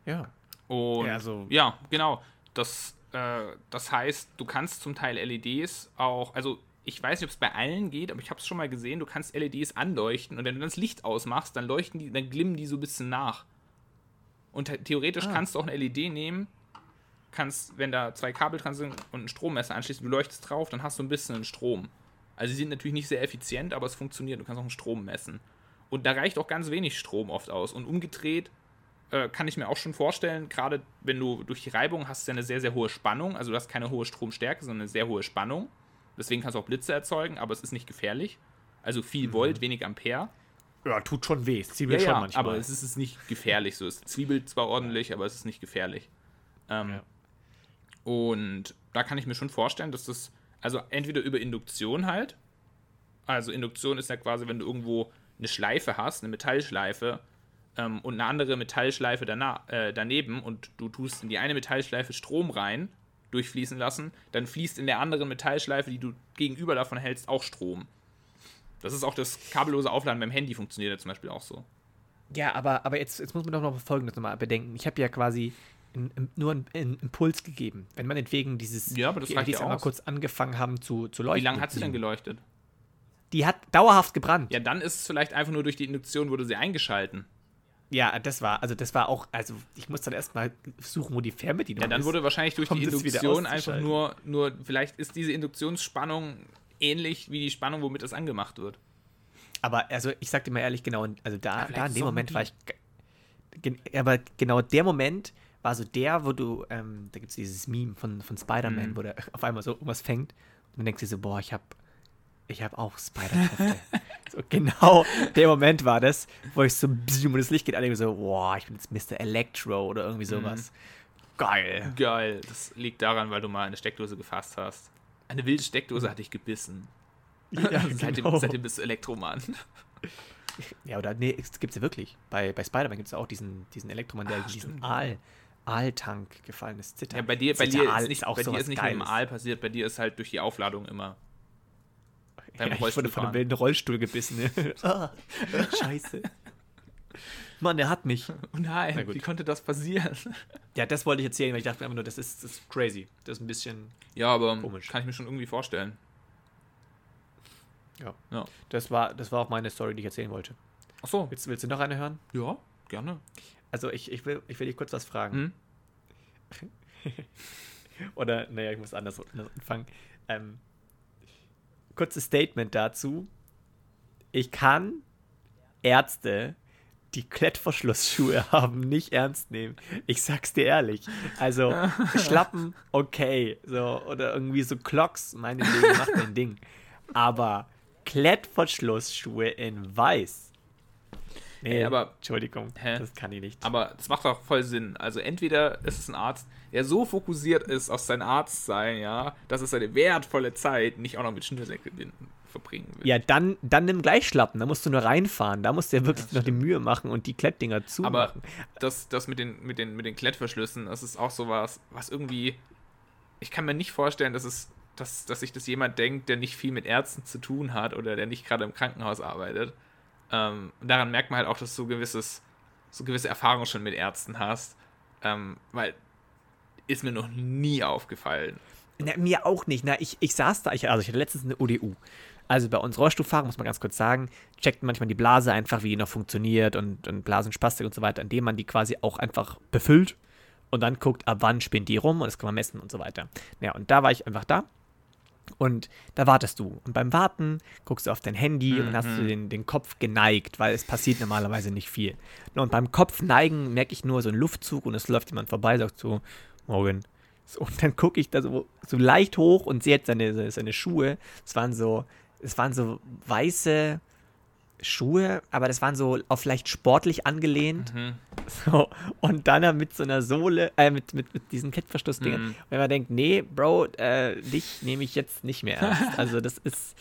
Ja. Und ja, also ja genau. Das, äh, das heißt, du kannst zum Teil LEDs auch, also ich weiß nicht, ob es bei allen geht, aber ich habe es schon mal gesehen, du kannst LEDs anleuchten und wenn du das Licht ausmachst, dann leuchten die, dann glimmen die so ein bisschen nach. Und theoretisch ah. kannst du auch eine LED nehmen, kannst, wenn da zwei Kabel dran sind und ein Strommesser anschließen, du leuchtest drauf, dann hast du ein bisschen einen Strom. Also sie sind natürlich nicht sehr effizient, aber es funktioniert. Du kannst auch einen Strom messen. Und da reicht auch ganz wenig Strom oft aus. Und umgedreht äh, kann ich mir auch schon vorstellen, gerade wenn du durch die Reibung hast, ja eine sehr, sehr hohe Spannung. Also du hast keine hohe Stromstärke, sondern eine sehr hohe Spannung. Deswegen kannst du auch Blitze erzeugen, aber es ist nicht gefährlich. Also viel mhm. Volt, wenig Ampere. Ja, tut schon weh. Es zwiebelt ja, schon ja, manchmal. Aber es ist nicht gefährlich so. Es zwiebelt zwar ordentlich, aber es ist nicht gefährlich. Ähm, ja. Und da kann ich mir schon vorstellen, dass das, also entweder über Induktion halt. Also Induktion ist ja quasi, wenn du irgendwo eine Schleife hast, eine Metallschleife, ähm, und eine andere Metallschleife äh, daneben und du tust in die eine Metallschleife Strom rein, durchfließen lassen, dann fließt in der anderen Metallschleife, die du gegenüber davon hältst, auch Strom. Das ist auch das kabellose Aufladen beim Handy funktioniert ja zum Beispiel auch so. Ja, aber, aber jetzt, jetzt muss man doch noch Folgendes nochmal bedenken. Ich habe ja quasi in, in, nur einen, einen, Impuls gegeben. Wenn man entwegen dieses ja, aber das die LEDs einmal kurz angefangen haben zu, zu leuchten. Wie lange hat sie denn geleuchtet? Die hat dauerhaft gebrannt. Ja, dann ist es vielleicht einfach nur durch die Induktion wurde sie eingeschalten. Ja, das war, also das war auch, also ich muss dann erstmal suchen, wo die Fernbedienung ist. Ja, dann wurde wahrscheinlich durch die Induktion einfach nur, nur, vielleicht ist diese Induktionsspannung ähnlich wie die Spannung, womit das angemacht wird. Aber also ich sag dir mal ehrlich, genau, also da, da in dem Moment war ich, aber genau der Moment war so der, wo du, ähm, da gibt es dieses Meme von, von Spider-Man, mhm. wo der auf einmal so irgendwas fängt und dann denkst du so, boah, ich habe ich habe auch Spider-Kräfte. so, genau der Moment war das, wo ich so ein bisschen um das Licht geht, alle so, boah, ich bin jetzt Mr. Electro oder irgendwie sowas. Mhm. Geil. Geil. Das liegt daran, weil du mal eine Steckdose gefasst hast. Eine wilde Steckdose hat dich gebissen. Ja, seitdem, genau. seitdem bist du Elektromann. Ja, oder nee, es gibt es ja wirklich. Bei, bei Spider-Man gibt es auch diesen, diesen Elektromann, der Ach, diesen Aal, Aaltank gefallen ist. Zitter. Ja, bei dir, bei dir ist, nicht, auch bei dir ist nicht nur im Aal passiert, bei dir ist halt durch die Aufladung immer beim ja, ich wurde von einem wilden Rollstuhl gebissen. ah, scheiße. Mann, der hat mich. Oh nein, wie konnte das passieren? Ja, das wollte ich erzählen, weil ich dachte einfach nur, das ist, das ist crazy. Das ist ein bisschen Ja, aber komisch. kann ich mir schon irgendwie vorstellen. Ja. ja. Das, war, das war auch meine Story, die ich erzählen wollte. Ach so. Willst, willst du noch eine hören? Ja, gerne. Also ich, ich, will, ich will dich kurz was fragen. Hm? Oder, naja, ich muss anders anfangen. Ähm, kurzes Statement dazu. Ich kann Ärzte, die Klettverschlussschuhe haben, nicht ernst nehmen. Ich sag's dir ehrlich. Also, Schlappen, okay. So, oder irgendwie so Clocks, meine Dinge, macht mein Ding. Aber Klettverschlussschuhe in weiß. Nee, aber. Entschuldigung, hä? das kann ich nicht. Aber das macht auch voll Sinn. Also, entweder ist es ein Arzt, der so fokussiert ist auf sein Arztsein, ja, dass es seine wertvolle Zeit nicht auch noch mit Schnürsenkelbinden verbringen will. Ja, dann, dann nimm gleich Schlappen, da musst du nur reinfahren, da musst du ja wirklich noch die Mühe machen und die Klettdinger zumachen. Aber das, das mit, den, mit, den, mit den Klettverschlüssen, das ist auch sowas, was irgendwie, ich kann mir nicht vorstellen, dass es dass, dass sich das jemand denkt, der nicht viel mit Ärzten zu tun hat oder der nicht gerade im Krankenhaus arbeitet. Ähm, daran merkt man halt auch, dass du gewisses, so gewisse Erfahrungen schon mit Ärzten hast. Ähm, weil ist mir noch nie aufgefallen. Na, mir auch nicht. Na, ich, ich saß da, ich, also ich hatte letztens eine ODU. Also bei uns Rollstuhlfahrer, muss man ganz kurz sagen, checkt manchmal die Blase einfach, wie die noch funktioniert und, und Blasenspastik und so weiter, indem man die quasi auch einfach befüllt und dann guckt, ab wann spinnt die rum und das kann man messen und so weiter. Ja, und da war ich einfach da und da wartest du. Und beim Warten guckst du auf dein Handy mhm. und hast du mhm. den, den Kopf geneigt, weil es passiert normalerweise nicht viel. Und beim Kopf neigen merke ich nur so einen Luftzug und es läuft jemand vorbei, sagt so, Morgan. So, und dann gucke ich da so, so leicht hoch und sehe jetzt seine, seine Schuhe. Es waren so, es waren so weiße Schuhe, aber das waren so auf leicht sportlich angelehnt. Mhm. So, und dann mit so einer Sohle, äh, mit, mit, mit diesen Klettverschlussdingen. Mhm. Wenn man denkt, nee, Bro, äh, dich nehme ich jetzt nicht mehr ernst. Also das ist,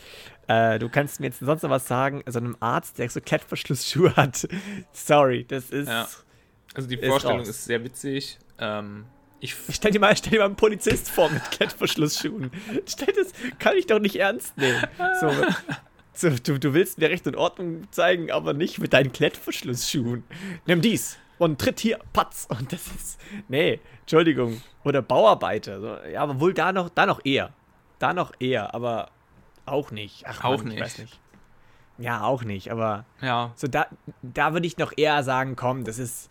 äh, du kannst mir jetzt sonst noch was sagen, so einem Arzt, der so Klettverschlussschuhe hat. Sorry, das ist. Ja. Also die Ist Vorstellung raus. ist sehr witzig. Ähm, ich Stell dir, mal, stell dir mal einen Polizist vor mit Klettverschlussschuhen. Stell das, kann ich doch nicht ernst nehmen. So, so, du, du willst mir Recht und Ordnung zeigen, aber nicht mit deinen Klettverschlussschuhen. Nimm dies und tritt hier, patz. Und das ist, nee, Entschuldigung. Oder Bauarbeiter. So, ja, aber wohl da noch, da noch eher. Da noch eher, aber auch nicht. Ach, Auch Mann, Ich nicht. weiß nicht. Ja, auch nicht, aber ja, so da, da würde ich noch eher sagen, komm, das ist,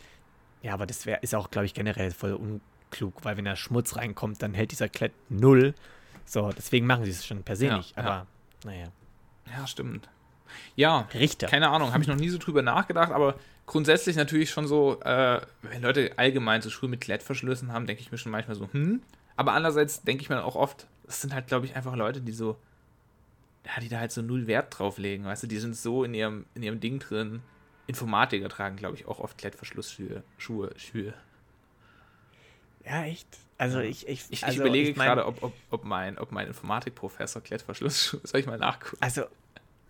ja, aber das wär, ist auch, glaube ich, generell voll unklug, weil wenn da Schmutz reinkommt, dann hält dieser Klett null. So, deswegen machen sie es schon per se Ja, nicht, aber naja. Ja, stimmt. Ja, Richter. keine Ahnung, habe ich noch nie so drüber nachgedacht, aber grundsätzlich natürlich schon so, äh, wenn Leute allgemein so Schuhe mit Klettverschlüssen haben, denke ich mir schon manchmal so, hm. Aber andererseits denke ich mir auch oft, das sind halt, glaube ich, einfach Leute, die so, ja, die da halt so null Wert drauf legen, weißt du, die sind so in ihrem, in ihrem Ding drin. Informatiker tragen, glaube ich, auch oft Klettverschlussschuhe. Schuhe, Schuhe. Ja, echt? Also ich, ich, Ich, also ich überlege ich mein- gerade, ob, ob, ob, mein, ob mein Informatikprofessor Klettverschlussschuhe, soll ich mal nachgucken? Also,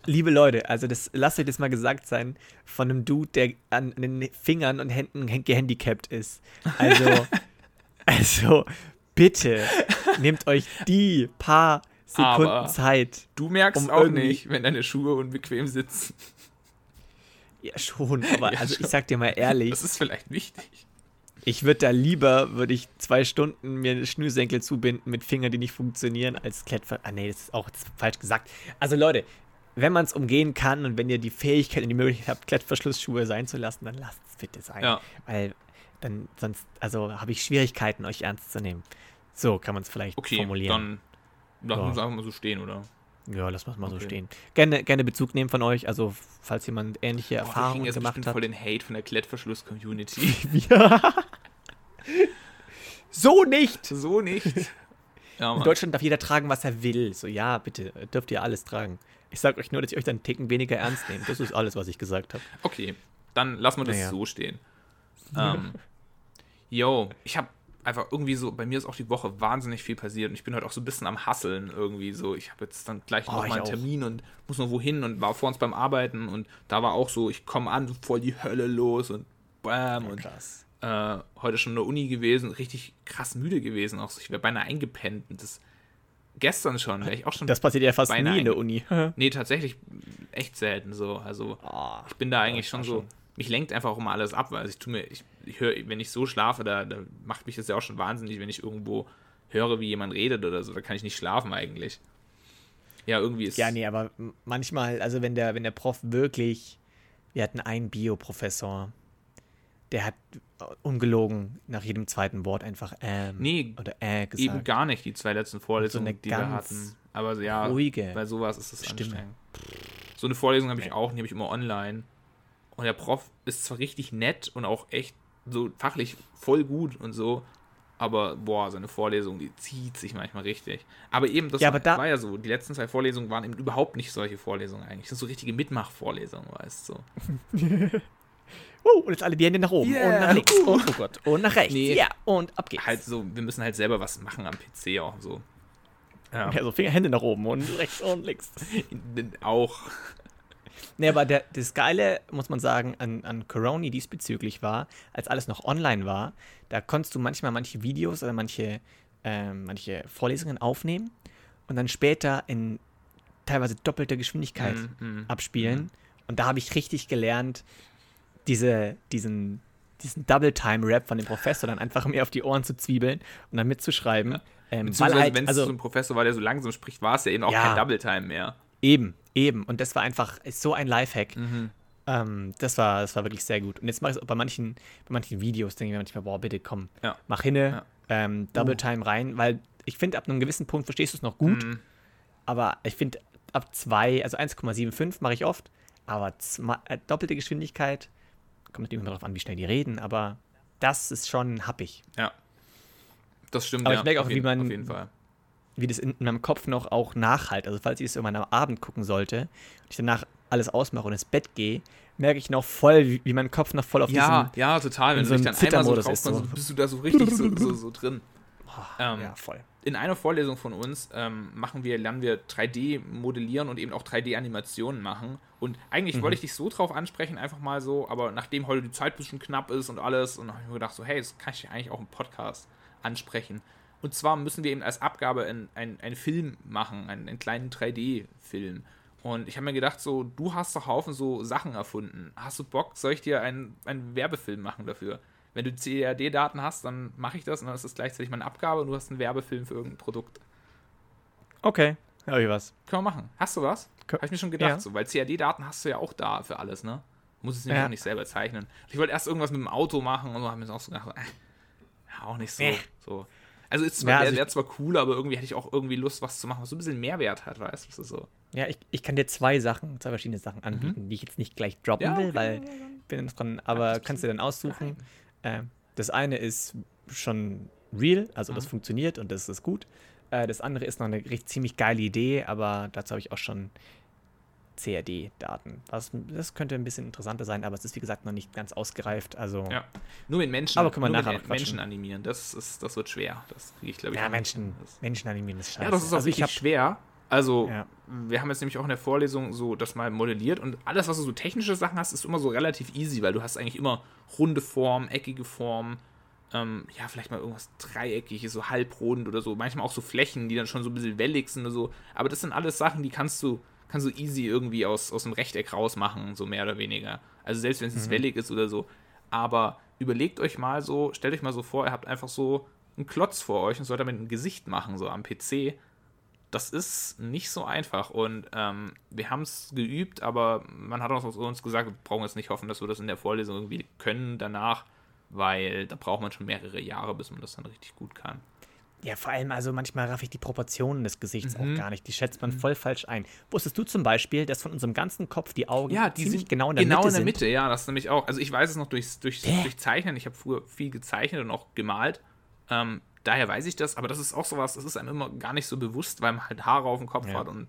liebe Leute, also das, lasst euch das mal gesagt sein von einem Dude, der an den Fingern und Händen gehandicapt ist. Also, also, bitte, nehmt euch die paar Sekunden Aber- Zeit. Du merkst Um auch nicht, wenn deine Schuhe unbequem sitzen. Ja, schon, aber Ja, also schon. ich sag dir mal ehrlich, Das ist vielleicht wichtig. Ich würde da lieber, würde ich zwei Stunden mir Schnürsenkel zubinden mit Fingern, die nicht funktionieren, als Klettver... Ah nee, das ist auch falsch gesagt. Also Leute, wenn man es umgehen kann und wenn ihr die Fähigkeit und die Möglichkeit habt, Klettverschlussschuhe sein zu lassen, dann lasst es bitte sein. Ja. Weil dann sonst, also habe ich Schwierigkeiten, euch ernst zu nehmen. So kann man es vielleicht Okay, formulieren. dann lassen wir es einfach mal so stehen, oder? ja, lassen wir es mal so Okay. stehen. Gerne, gerne Bezug nehmen von euch, also falls jemand ähnliche Boah, Erfahrungen jetzt gemacht hat. voll den Hate von der Klettverschluss-Community. Ja. so nicht! so nicht. Ja, In. Deutschland darf jeder tragen, was er will. So, ja, bitte, dürft ihr alles tragen. Ich sag euch nur, dass ich euch dann einen Ticken weniger ernst nehme. Das ist alles, was ich gesagt habe. Okay, dann lassen wir das Naja. so stehen. Ähm, yo, ich habe einfach irgendwie so, bei mir ist auch die Woche wahnsinnig viel passiert und ich bin heute auch so ein bisschen am Hasseln irgendwie so. Ich habe jetzt dann gleich Oh, noch mal einen auch. Termin und muss noch wohin und war vor uns beim Arbeiten und da war auch so, ich komme an, voll die Hölle los und bam und krass. Äh, heute schon in der Uni gewesen, richtig krass müde gewesen auch so. Ich wäre beinahe eingepennt das gestern schon, wäre ich auch schon Das passiert ja fast nie in der Uni. Nee, tatsächlich echt selten so. Also Oh, ich bin da eigentlich schon so. schon- Mich lenkt einfach auch immer alles ab, weil ich tu mir, ich, ich höre, wenn ich so schlafe, da, da macht mich das ja auch schon wahnsinnig, wenn ich irgendwo höre, wie jemand redet oder so, da kann ich nicht schlafen eigentlich. Ja, irgendwie ist. ja, nee, aber manchmal, also wenn der, wenn der Prof wirklich, wir hatten einen Bioprofessor, der hat äh, ungelogen nach jedem zweiten Wort einfach ähm Nee, oder äh gesagt. eben gar nicht, die zwei letzten Vorlesungen, eine die wir hatten. Aber ja, ruhige bei sowas ist es Stimme. anstrengend. So eine Vorlesung habe ich auch, die habe ich immer online. Und der Prof ist zwar richtig nett und auch echt so fachlich voll gut und so, aber boah, seine Vorlesung, die zieht sich manchmal richtig. Aber eben, das Ja, war, aber da- war ja so, die letzten zwei Vorlesungen waren eben überhaupt nicht solche Vorlesungen eigentlich. Das sind so richtige Mitmachvorlesungen, weißt du. So. Uh, und jetzt alle die Hände nach oben Yeah. und nach links und oh Gott und nach rechts. Nee. Ja, und ab geht's. Halt so, wir müssen halt selber was machen am PC auch so. Ja, Also Finger, Hände nach oben und rechts und links. auch. Nee, aber der, das Geile, muss man sagen, an, an Corona diesbezüglich war, als alles noch online war, da konntest du manchmal manche Videos oder manche, ähm, manche Vorlesungen aufnehmen und dann später in teilweise doppelter Geschwindigkeit Mm, mm, abspielen. Und da habe ich richtig gelernt, diese, diesen, diesen Double-Time-Rap von dem Professor dann einfach mir auf die Ohren zu zwiebeln und dann mitzuschreiben. Ähm, weil Beziehungsweise, halt, wenn es also, so ein Professor war, der so langsam spricht, war es ja eben auch Ja. kein Double Time mehr. Eben, eben. Und das war einfach so ein Lifehack. Mhm. Ähm, das, war, das war wirklich sehr gut. Und jetzt mache ich es auch bei manchen, bei manchen Videos, denke ich mir manchmal, boah, bitte komm, Ja. mach hinne, Ja. ähm, Double Uh. Time rein, weil ich finde, ab einem gewissen Punkt verstehst du es noch gut, Mhm. aber ich finde, ab 2, also 1,75 mache ich oft, aber äh, doppelte Geschwindigkeit, kommt natürlich immer darauf an, wie schnell die reden, aber das ist schon happig. Ja. Das stimmt, Aber ja, ich merke auch, auf wie jeden- man- Auf jeden Fall. wie das in meinem Kopf noch auch nachhalt. Also falls ich es irgendwann am Abend gucken sollte und ich danach alles ausmache und ins Bett gehe, merke ich noch voll, wie, wie mein Kopf noch voll auf Ja, ja, total. Wenn in du so dich dann einmal so drauf ist, so. bist du da so richtig so, so, so drin. diesem... Ähm, ja, voll. In einer Vorlesung von uns ähm, machen wir, lernen wir 3D modellieren und eben auch 3D-Animationen machen. Und eigentlich wollte ich dich so drauf ansprechen, einfach mal so, aber nachdem heute die Zeit ein bisschen knapp ist und alles, und habe ich mir gedacht, so, hey, das kann ich eigentlich auch im Podcast ansprechen. Und zwar müssen wir eben als Abgabe einen einen Film machen, einen, einen kleinen 3D-Film. Und ich habe mir gedacht, so, du hast doch Haufen so Sachen erfunden. Hast du Bock, soll ich dir einen, einen Werbefilm machen dafür? Wenn du CAD-Daten hast, dann mache ich das und dann ist das gleichzeitig meine Abgabe und du hast einen Werbefilm für irgendein Produkt. Okay, habe ich was. Können wir machen. Hast du was? Habe ich mir schon gedacht, Ja. so, weil CAD-Daten hast du ja auch da für alles, ne? Muss es nämlich Ja. auch nicht selber zeichnen. Ich wollte erst irgendwas mit dem Auto machen und so haben wir uns auch so gedacht, äh, ja, auch nicht so. Nee. so. Also ist zwar, Ja, also wäre zwar cool, aber irgendwie hätte ich auch irgendwie Lust, was zu machen, was so ein bisschen Mehrwert hat, weißt du? Das ist so. Ja, ich, ich kann dir zwei Sachen, zwei verschiedene Sachen anbieten, die ich jetzt nicht gleich droppen Mhm. Ja, will, okay, weil ja, ja, ich bin dran, aber kannst du dann aussuchen. Ähm, das eine ist schon real, also Mhm. das funktioniert und das ist gut. Äh, das andere ist noch eine richtig ziemlich geile Idee, aber dazu habe ich auch schon CAD-Daten. Das könnte ein bisschen interessanter sein, aber es ist wie gesagt noch nicht ganz ausgereift. Also Ja. Nur mit Menschen, Aber können wir nachher mit. Menschen animieren, das, ist, das wird schwer. Das kriege ich, glaube ich, ja, Menschen, Menschen animieren ist scheiße. Ja, das ist auch also ich richtig hab, schwer. Also, Ja. wir haben jetzt nämlich auch in der Vorlesung so das mal modelliert und alles, was du so technische Sachen hast, ist immer so relativ easy, weil du hast eigentlich immer runde Form, eckige Form, ähm, ja, vielleicht mal irgendwas dreieckiges, so halbrund oder so, manchmal auch so Flächen, die dann schon so ein bisschen wellig sind oder so. Aber das sind alles Sachen, die kannst du, kannst du easy irgendwie aus, aus dem Rechteck rausmachen, so mehr oder weniger. Also selbst wenn es jetzt wellig ist oder so. Aber überlegt euch mal so, stellt euch mal so vor, ihr habt einfach so einen Klotz vor euch und sollt damit ein Gesicht machen, so am PC das ist nicht so einfach und ähm, wir haben es geübt, aber man hat auch uns gesagt, wir brauchen jetzt nicht hoffen, dass wir das in der Vorlesung irgendwie können danach, weil da braucht man schon mehrere Jahre, bis man das dann richtig gut kann. Ja, vor allem, also manchmal raff ich die Proportionen des Gesichts Mhm. auch gar nicht. Die schätzt man voll falsch ein. Wusstest du zum Beispiel, dass von unserem ganzen Kopf die Augen Ja, die ziemlich sind genau in der genau Mitte in der sind? Mitte, ja, das ist nämlich auch. Also ich weiß es noch durchs, durchs, durch Zeichnen. Ich habe früher viel gezeichnet und auch gemalt. Ähm, daher weiß ich das, aber das ist auch sowas, das ist einem immer gar nicht so bewusst, weil man halt Haare auf dem Kopf Ja. hat und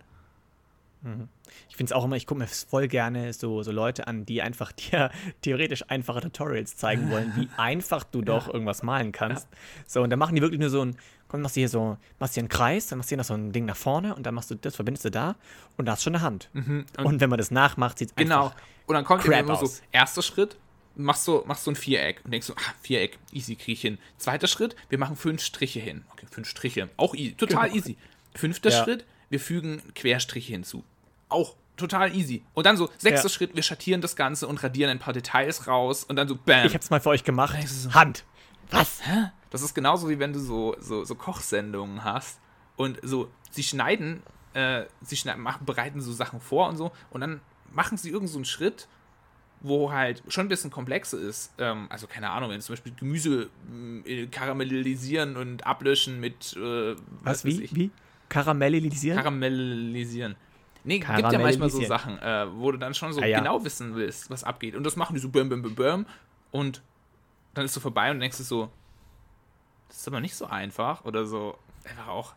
Ich finde es auch immer, ich gucke mir voll gerne so, so Leute an, die einfach dir theoretisch einfache Tutorials zeigen wollen, wie einfach du doch irgendwas malen kannst. So, und dann machen die wirklich nur so ein, komm, machst du hier so, machst hier einen Kreis, dann machst du hier noch so ein Ding nach vorne und dann machst du das, verbindest du da und da hast schon eine Hand. Und, wenn man das nachmacht, sieht es Genau. einfach Und dann kommt immer so, erster Schritt, machst du, machst du ein Viereck und denkst so, ah, Viereck, easy krieg ich hin. Zweiter Schritt, wir machen fünf Striche hin. Okay, fünf Striche, auch easy, total Genau. easy. Fünfter Ja. Schritt, wir fügen Querstriche hinzu. Auch total easy. Und dann so, sechster Ja. Schritt, wir schattieren das Ganze und radieren ein paar Details raus und dann so, bam. Ich hab's mal für euch gemacht. So- Hand. Was? Das ist genauso wie wenn du so, so, so Kochsendungen hast und so, sie schneiden, äh, sie schneiden, machen, bereiten so Sachen vor und so und dann machen sie irgend so einen Schritt, wo halt schon ein bisschen komplexer ist. Ähm, also keine Ahnung, wenn zum Beispiel Gemüse äh, karamellisieren und ablöschen mit äh, Was, weiß wie? ich, Wie? Karamellisieren? karamellisieren. Nee, gibt ja manchmal so. Sachen, äh, wo du dann schon so Ah, ja. genau wissen willst, was abgeht. Und das machen die so bäm, bäm, bäm, bäm. Und dann ist so vorbei und denkst du so, das ist aber nicht so einfach. Oder so einfach auch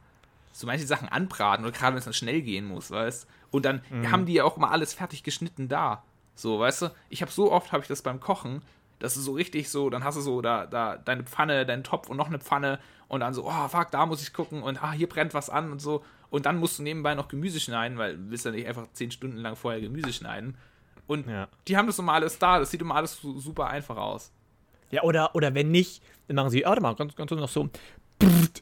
so manche Sachen anbraten oder gerade wenn es dann schnell gehen muss, weißt Und dann Mhm. haben die ja auch mal alles fertig geschnitten da. So, weißt du? Ich habe so oft, habe ich das beim Kochen, dass du so richtig so, dann hast du so da, da deine Pfanne, deinen Topf und noch eine Pfanne und dann so, oh fuck, da muss ich gucken und ah, hier brennt was an und so. Und dann musst du nebenbei noch Gemüse schneiden, weil du willst ja nicht einfach zehn Stunden lang vorher Gemüse schneiden. Und Ja. die haben das immer alles da, das sieht immer alles so super einfach aus. Ja, oder, oder wenn nicht, dann machen sie, oh, warte mal, ganz, ganz noch so.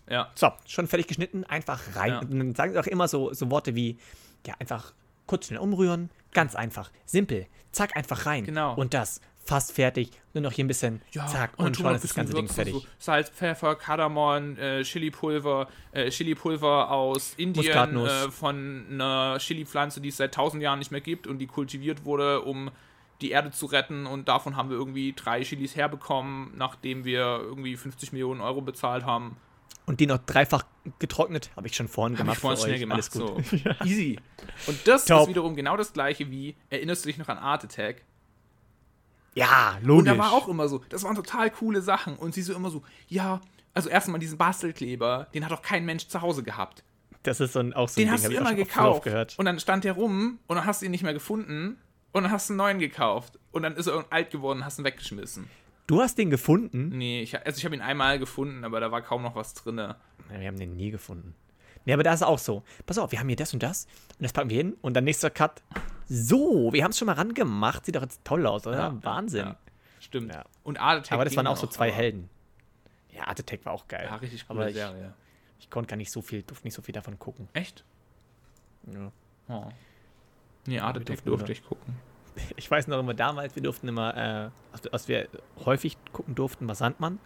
Ja. So, schon fertig geschnitten, einfach rein. Ja. Und dann sagen sie auch immer so, so Worte wie, ja, einfach kurz schnell umrühren, ganz einfach, simpel, zack, einfach rein. Genau. Und das, fast fertig, nur noch hier ein bisschen, zack, und, wir schon ist das ganze Ding fertig. So Salz, Pfeffer, Kardamom, äh, Chilipulver, äh, Chilipulver aus Indien äh, von einer Chilipflanze, die es seit tausend Jahren nicht mehr gibt und die kultiviert wurde, um die Erde zu retten. Und davon haben wir irgendwie drei Chilis herbekommen, nachdem wir irgendwie 50 Millionen Euro bezahlt haben. Und die noch dreifach getrocknet, habe ich schon vorhin Hab gemacht. ich vorhin schnell gemacht. Alles So. gut. Easy. Und das Top. ist wiederum genau das gleiche wie, erinnerst du dich noch an Art Attack? Ja, Und logisch. da war auch immer so, das waren total coole Sachen. Und sie so immer so, ja, Also erstmal diesen Bastelkleber, den hat doch kein Mensch zu Hause gehabt. Das ist so ein, auch so Den ein hast du immer gekauft. gehört. Und dann stand der rum und dann hast du ihn nicht mehr gefunden. Und dann hast du einen neuen gekauft. Und dann ist er alt geworden und hast ihn weggeschmissen. Du hast den gefunden? Nee, ich, also ich habe ihn einmal gefunden, aber da war kaum noch was drin. Ja, wir haben den nie gefunden. Nee, aber da ist auch so. Pass auf, wir haben hier das und das und das packen wir hin und dann nächster Cut. So, wir haben es schon mal rangemacht. Sieht doch jetzt toll aus, oder? Wahnsinn. Ja, stimmt. Ja. Und Art Attack Aber das waren auch so zwei Helden. Ja, Art Attack war auch geil. Ja, richtig coole aber ich, Serie. ich konnte gar nicht so viel, durfte nicht so viel davon gucken. Echt? Ja. Oh. Nee, Art Attack durfte ich gucken. Ich weiß noch immer damals, wir durften immer, äh, was, wir häufig gucken durften, war Sandmann.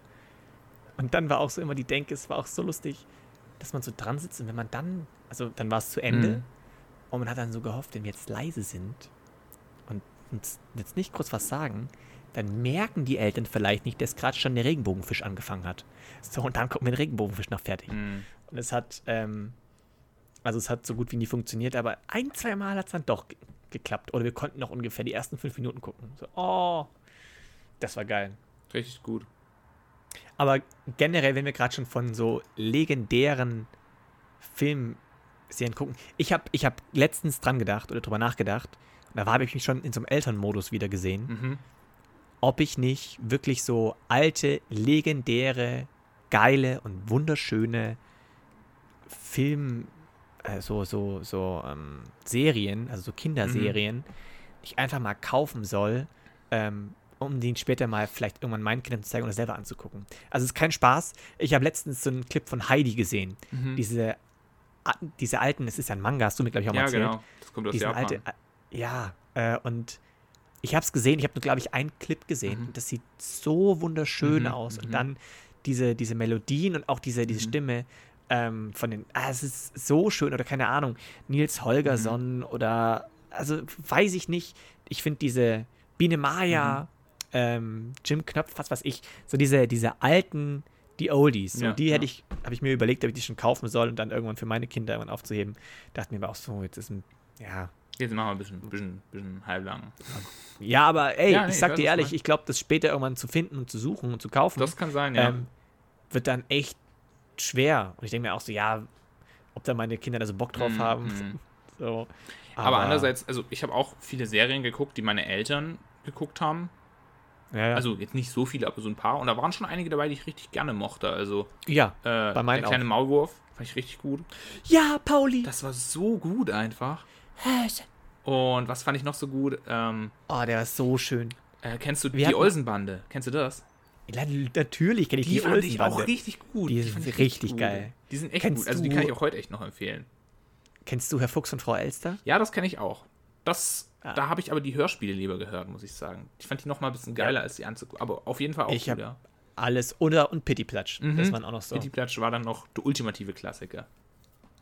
Und dann war auch so immer die Denke, es war auch so lustig, dass man so dran sitzt und wenn man dann, also dann war es zu Ende Mhm. und man hat dann so gehofft, wenn wir jetzt leise sind und uns jetzt nicht kurz was sagen, dann merken die Eltern vielleicht nicht, dass gerade schon der Regenbogenfisch angefangen hat. So, und dann gucken wir den Regenbogenfisch noch fertig. Mhm. Und es hat, ähm, also es hat so gut wie nie funktioniert, aber ein, zwei Mal hat es dann doch geklappt. Oder wir konnten noch ungefähr die ersten fünf Minuten gucken. So, oh, das war geil. Richtig gut. Aber generell, wenn wir gerade schon von so legendären Filmserien gucken, ich habe ich hab letztens dran gedacht oder drüber nachgedacht, da habe ich mich schon in so einem Elternmodus wieder gesehen, Mhm. ob ich nicht wirklich so alte, legendäre, geile und wunderschöne Film, äh, so, so, so ähm, Serien, also so Kinderserien, ich einfach mal kaufen soll, ähm, um den später mal vielleicht irgendwann meinen Kindern zu zeigen oder selber anzugucken. Also es ist kein Spaß. Ich habe letztens so einen Clip von Heidi gesehen. Mhm. Diese, diese alten, es ist ja ein Manga, hast du mir, glaube ich, auch mal Ja, erzählt genau. Das kommt aus diesen Japan. alte, äh, ja, äh, und ich habe es gesehen, ich habe nur, glaube ich, einen Clip gesehen Mhm. und das sieht so wunderschön Mhm, aus. Und mhm. dann diese, diese Melodien und auch diese, diese Mhm. Stimme ähm, von den, ah, es ist so schön oder keine Ahnung, Nils Holgersson Mhm. oder, also weiß ich nicht, ich finde diese Biene Maya, Mhm. ähm, Jim Knopf, was weiß ich, so diese, diese alten, die Oldies, Ja, die hätte ja. ich, habe ich mir überlegt, ob ich die schon kaufen soll und dann irgendwann für meine Kinder irgendwann aufzuheben. Dachte mir aber auch so, jetzt ist ein, ja, Jetzt machen wir ein bisschen, bisschen, bisschen halblang. ja, aber ey, Ja, nee, ich ich sag weiß, dir ehrlich, ich glaube, das später irgendwann zu finden und zu suchen und zu kaufen, Das kann sein, ja. ähm, wird dann echt schwer. Und ich denke mir auch so, ja, ob da meine Kinder da so Bock drauf Mhm, haben. mhm. So. aber, andererseits, also ich habe auch viele Serien geguckt, die meine Eltern geguckt haben. ja, ja. Also jetzt nicht so viele, aber so ein paar. Und da waren schon einige dabei, die ich richtig gerne mochte. Also ja. äh, Bei meinen der kleine Maulwurf fand ich richtig gut. Ja, Pauli. Das war so gut einfach. Und was fand ich noch so gut? Ähm, Oh, der ist so schön. äh, kennst du Wir die Olsenbande? Kennst du das? Ja, Natürlich kenne ich die, Die, fand ich auch richtig gut. Die fand sind ich richtig gut. geil. Die sind echt Kennst gut. Also die kann ich auch heute echt noch empfehlen. Kennst du Herr Fuchs und Frau Elster? Ja, das kenne ich auch. Das, Ah. Da habe ich aber die Hörspiele lieber gehört, muss ich sagen. Ich fand die noch mal ein bisschen geiler, als die anzugucken. Aber auf jeden Fall auch Ich cooler. Alles. Oder und Pittiplatsch. Mhm. Das waren auch noch so. Kitty Platsch war dann noch der ultimative Klassiker.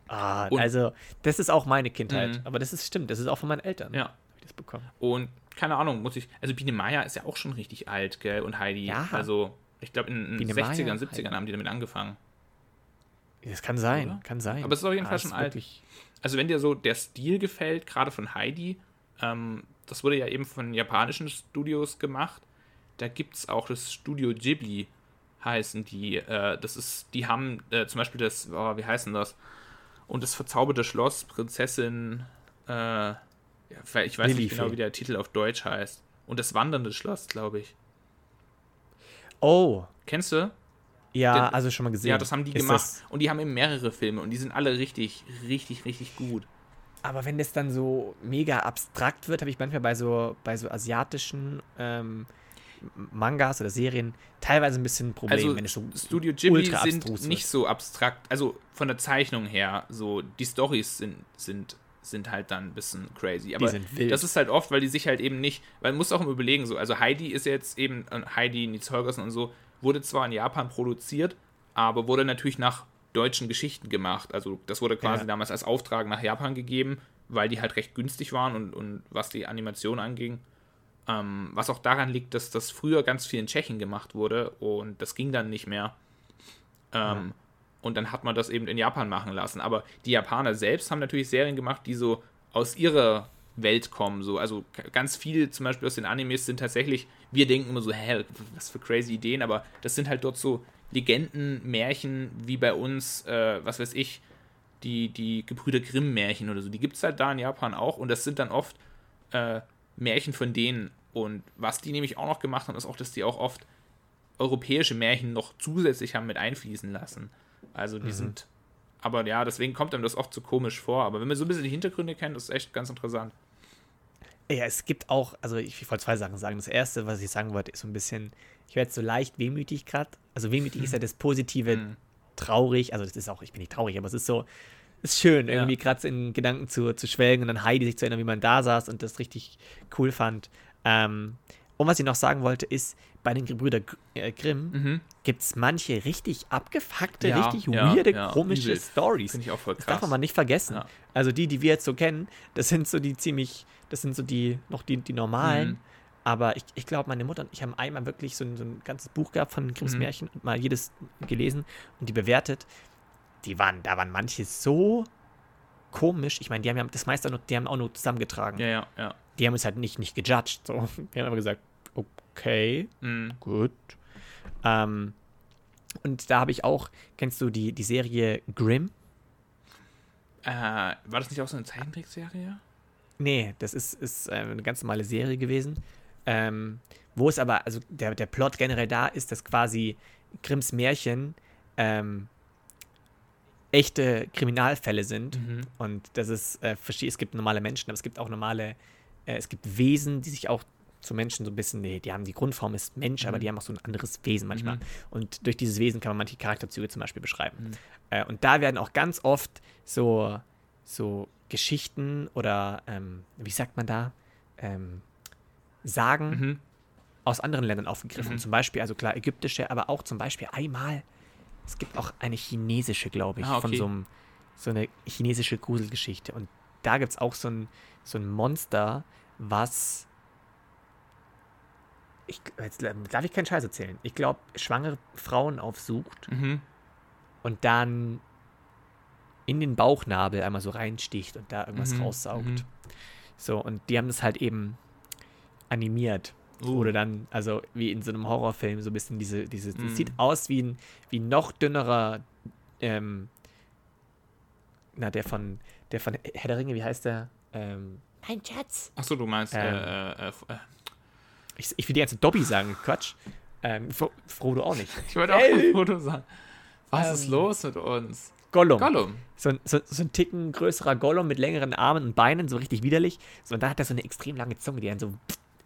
Ah, Und- also, das ist auch meine Kindheit. Mhm. Aber das ist stimmt. Das ist auch von meinen Eltern. Ja. Ich das bekommen. Und keine Ahnung, muss ich. Also Biene Meier ist ja auch schon richtig alt, gell? Und Heidi. Ja. Also, ich glaube, in den Biene 60ern, Meier, 70ern Heidi. haben die damit angefangen. Das kann sein. Oder? Kann sein. Aber es ist auf jeden Ah, Fall es schon alt. Also, wenn dir so der Stil gefällt, gerade von Heidi, ähm, das wurde ja eben von japanischen Studios gemacht. Da gibt es auch das Studio Ghibli, heißen die. Äh, das ist, die haben äh, zum Beispiel das, oh, wie heißen das? Und das verzauberte Schloss, Prinzessin, äh, ja, ich weiß nicht Lilifee. genau, wie der Titel auf Deutsch heißt. Und das wandernde Schloss, glaube ich. Oh, Kennst du? ja, Den- also schon mal gesehen. Ja, das haben die Ist gemacht. Und die haben eben mehrere Filme und die sind alle richtig, richtig, richtig gut. aber wenn das dann so mega abstrakt wird, habe ich manchmal bei so, bei so asiatischen ähm, Mangas oder Serien teilweise ein bisschen ein Problem, Also wenn es so Studio Ghibli sind nicht so abstrakt, also von der Zeichnung her, so die Stories sind, sind, sind halt dann ein bisschen crazy. Aber sind wild. das ist halt oft, weil die sich halt eben nicht, weil man muss auch immer überlegen, so, also Heidi ist jetzt eben, Heidi, Nils Holgersen und so, wurde zwar in Japan produziert, aber wurde natürlich nach deutschen Geschichten gemacht. Also das wurde quasi Ja. damals als Auftrag nach Japan gegeben, weil die halt recht günstig waren und, und was die Animation anging. Ähm, was auch daran liegt, dass das früher ganz viel in Tschechien gemacht wurde und das ging dann nicht mehr. Ähm, Und dann hat man das eben in Japan machen lassen. Aber die Japaner selbst haben natürlich Serien gemacht, die so aus ihrer Welt kommen. So. Also ganz viel zum Beispiel aus den Animes sind tatsächlich, wir denken immer so, hä, was für crazy Ideen, aber das sind halt dort so Legenden, Märchen, wie bei uns, äh, was weiß ich, die, die Gebrüder Grimm-Märchen oder so. Die gibt es halt da in Japan auch und das sind dann oft äh, Märchen von denen. Und was die nämlich auch noch gemacht haben, ist auch, dass die auch oft europäische Märchen noch zusätzlich haben mit einfließen lassen. Also die mhm. sind, aber ja, deswegen kommt einem das oft so komisch vor. Aber wenn man so ein bisschen die Hintergründe kennt, ist echt ganz interessant. Ja, es gibt auch, also ich wollte zwei Sachen sagen. Das erste, was ich sagen wollte, ist so ein bisschen, ich werde so leicht wehmütig gerade. Also wehmütig ist ja das Positive, mhm. traurig. Also das ist auch, ich bin nicht traurig, aber es ist so, ist schön, irgendwie ja. gerade in Gedanken zu, zu schwelgen und dann Heidi sich zu erinnern, wie man da saß und das richtig cool fand. Ähm, und was ich noch sagen wollte, ist, bei den Gebrüder äh, Grimm mhm. gibt es manche richtig abgefuckte, ja, richtig ja, weirde, ja, komische Stories. Finde ich auch voll krass. Das darf man mal nicht vergessen. Also die, die wir jetzt so kennen, das sind so die ziemlich, das sind so die, noch die, die normalen. Mhm. Aber ich, ich glaube, meine Mutter und ich haben einmal wirklich so ein, so ein ganzes Buch gehabt von Grimms mhm. Märchen und mal jedes gelesen und die bewertet. Die waren, da waren manche so komisch. Ich meine, die haben ja das meiste die haben auch nur zusammengetragen. Ja, ja, ja. Die haben uns halt nicht, nicht gejudged. So. Die haben aber gesagt, okay, mhm. gut. Ähm, und da habe ich auch, kennst du die, die Serie Grimm? Äh, war das nicht auch so eine Zeichentrickserie? Nee, das ist, ist äh, eine ganz normale Serie gewesen. Ähm, wo es aber, also der, der Plot generell da ist, dass quasi Grimms Märchen ähm, echte Kriminalfälle sind. Mhm. Und das ist, äh, es gibt normale Menschen, aber es gibt auch normale, äh, es gibt Wesen, die sich auch zu Menschen so ein bisschen, nee, die haben die Grundform ist Mensch, mhm. aber die haben auch so ein anderes Wesen manchmal. Mhm. Und durch dieses Wesen kann man manche Charakterzüge zum Beispiel beschreiben. Mhm. Äh, und da werden auch ganz oft so, so Geschichten oder, ähm, wie sagt man da, ähm, Sagen mhm. aus anderen Ländern aufgegriffen. Mhm. Zum Beispiel, also klar, ägyptische, aber auch zum Beispiel einmal, es gibt auch eine chinesische, glaube ich, ah, okay. von so einem, so eine chinesische Gruselgeschichte. Und da gibt es auch so ein, so ein Monster, was ich, jetzt darf ich keinen Scheiß erzählen. Ich glaube, schwangere Frauen aufsucht mhm. und dann in den Bauchnabel einmal so reinsticht und da irgendwas mhm. raussaugt. Mhm. So, und die haben das halt eben animiert. Uh. Oder dann, also wie in so einem Horrorfilm, so ein bisschen diese, diese, das mhm. sieht aus wie ein, wie ein noch dünnerer, ähm, na, der von, der von Herr der Ringe, wie heißt der? Ähm, mein Schatz. Achso, du meinst, ähm, äh, äh, äh ich, ich will die ganze Dobby sagen, Quatsch. Ähm, Frodo auch nicht. Ich wollte auch. Frodo sagen. Was ähm, ist los mit uns? Gollum. Gollum. So, so, so, ein Ticken größerer Gollum mit längeren Armen und Beinen, so richtig widerlich. So, und dann hat er so eine extrem lange Zunge, die dann so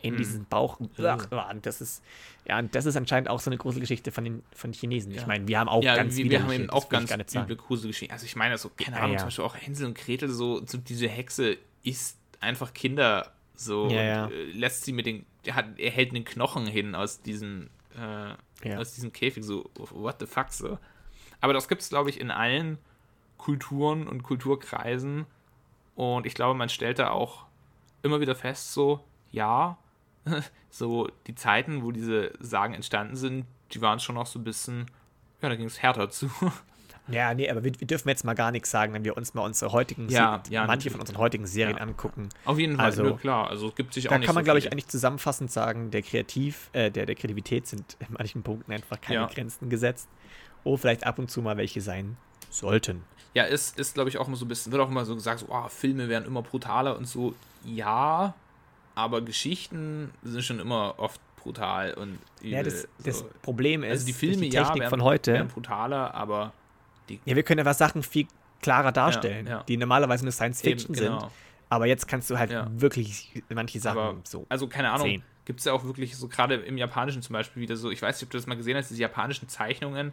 in mm. diesen Bauch. Ach, und das ist, ja, und das ist anscheinend auch so eine Gruselgeschichte von den, von den Chinesen. Ja. Ich meine, wir haben auch ja, ganz wir, wir haben eben auch ganz üble Gruselgeschichten. Also ich meine, so, keine Ahnung, ja, zum Beispiel auch Hänsel und Gretel, so, so diese Hexe ist einfach Kinder so ja, äh, lässt sie mit den er, hat, er hält einen Knochen hin aus diesem, äh, aus diesem Käfig, so, what the fuck, so. Aber das gibt es, glaube ich, in allen Kulturen und Kulturkreisen. Und ich glaube, man stellt da auch immer wieder fest, so, ja, so die Zeiten, wo diese Sagen entstanden sind, die waren schon noch so ein bisschen, ja, da ging es härter zu. Ja, nee, aber wir, wir, dürfen jetzt mal gar nichts sagen, wenn wir uns mal unsere heutigen, ja, ja, manche von unseren heutigen Serien ja. angucken. Auf jeden Fall, also, klar. Also gibt sich auch Da kann man, so glaube ich, eigentlich zusammenfassend sagen, der Kreativ, äh, der, der Kreativität sind in manchen Punkten einfach keine ja. Grenzen gesetzt. Oh, vielleicht ab und zu mal welche sein sollten. Ja, ist, ist glaube ich, auch immer so ein bisschen, wird auch immer so gesagt, so, oh, Filme werden immer brutaler und so. Ja, aber Geschichten sind schon immer oft brutal und übel, Ja, das, so. Problem ist, also die Filme, die Technik ja, werden, von heute werden brutaler, aber ja, wir können einfach Sachen viel klarer darstellen, ja, ja. die normalerweise nur Science Fiction Eben, genau. sind. Aber jetzt kannst du halt ja. wirklich manche Sachen Aber, so. Also, keine Ahnung, gibt es ja auch wirklich so, gerade im Japanischen zum Beispiel wieder so, ich weiß nicht, ob du das mal gesehen hast, diese japanischen Zeichnungen,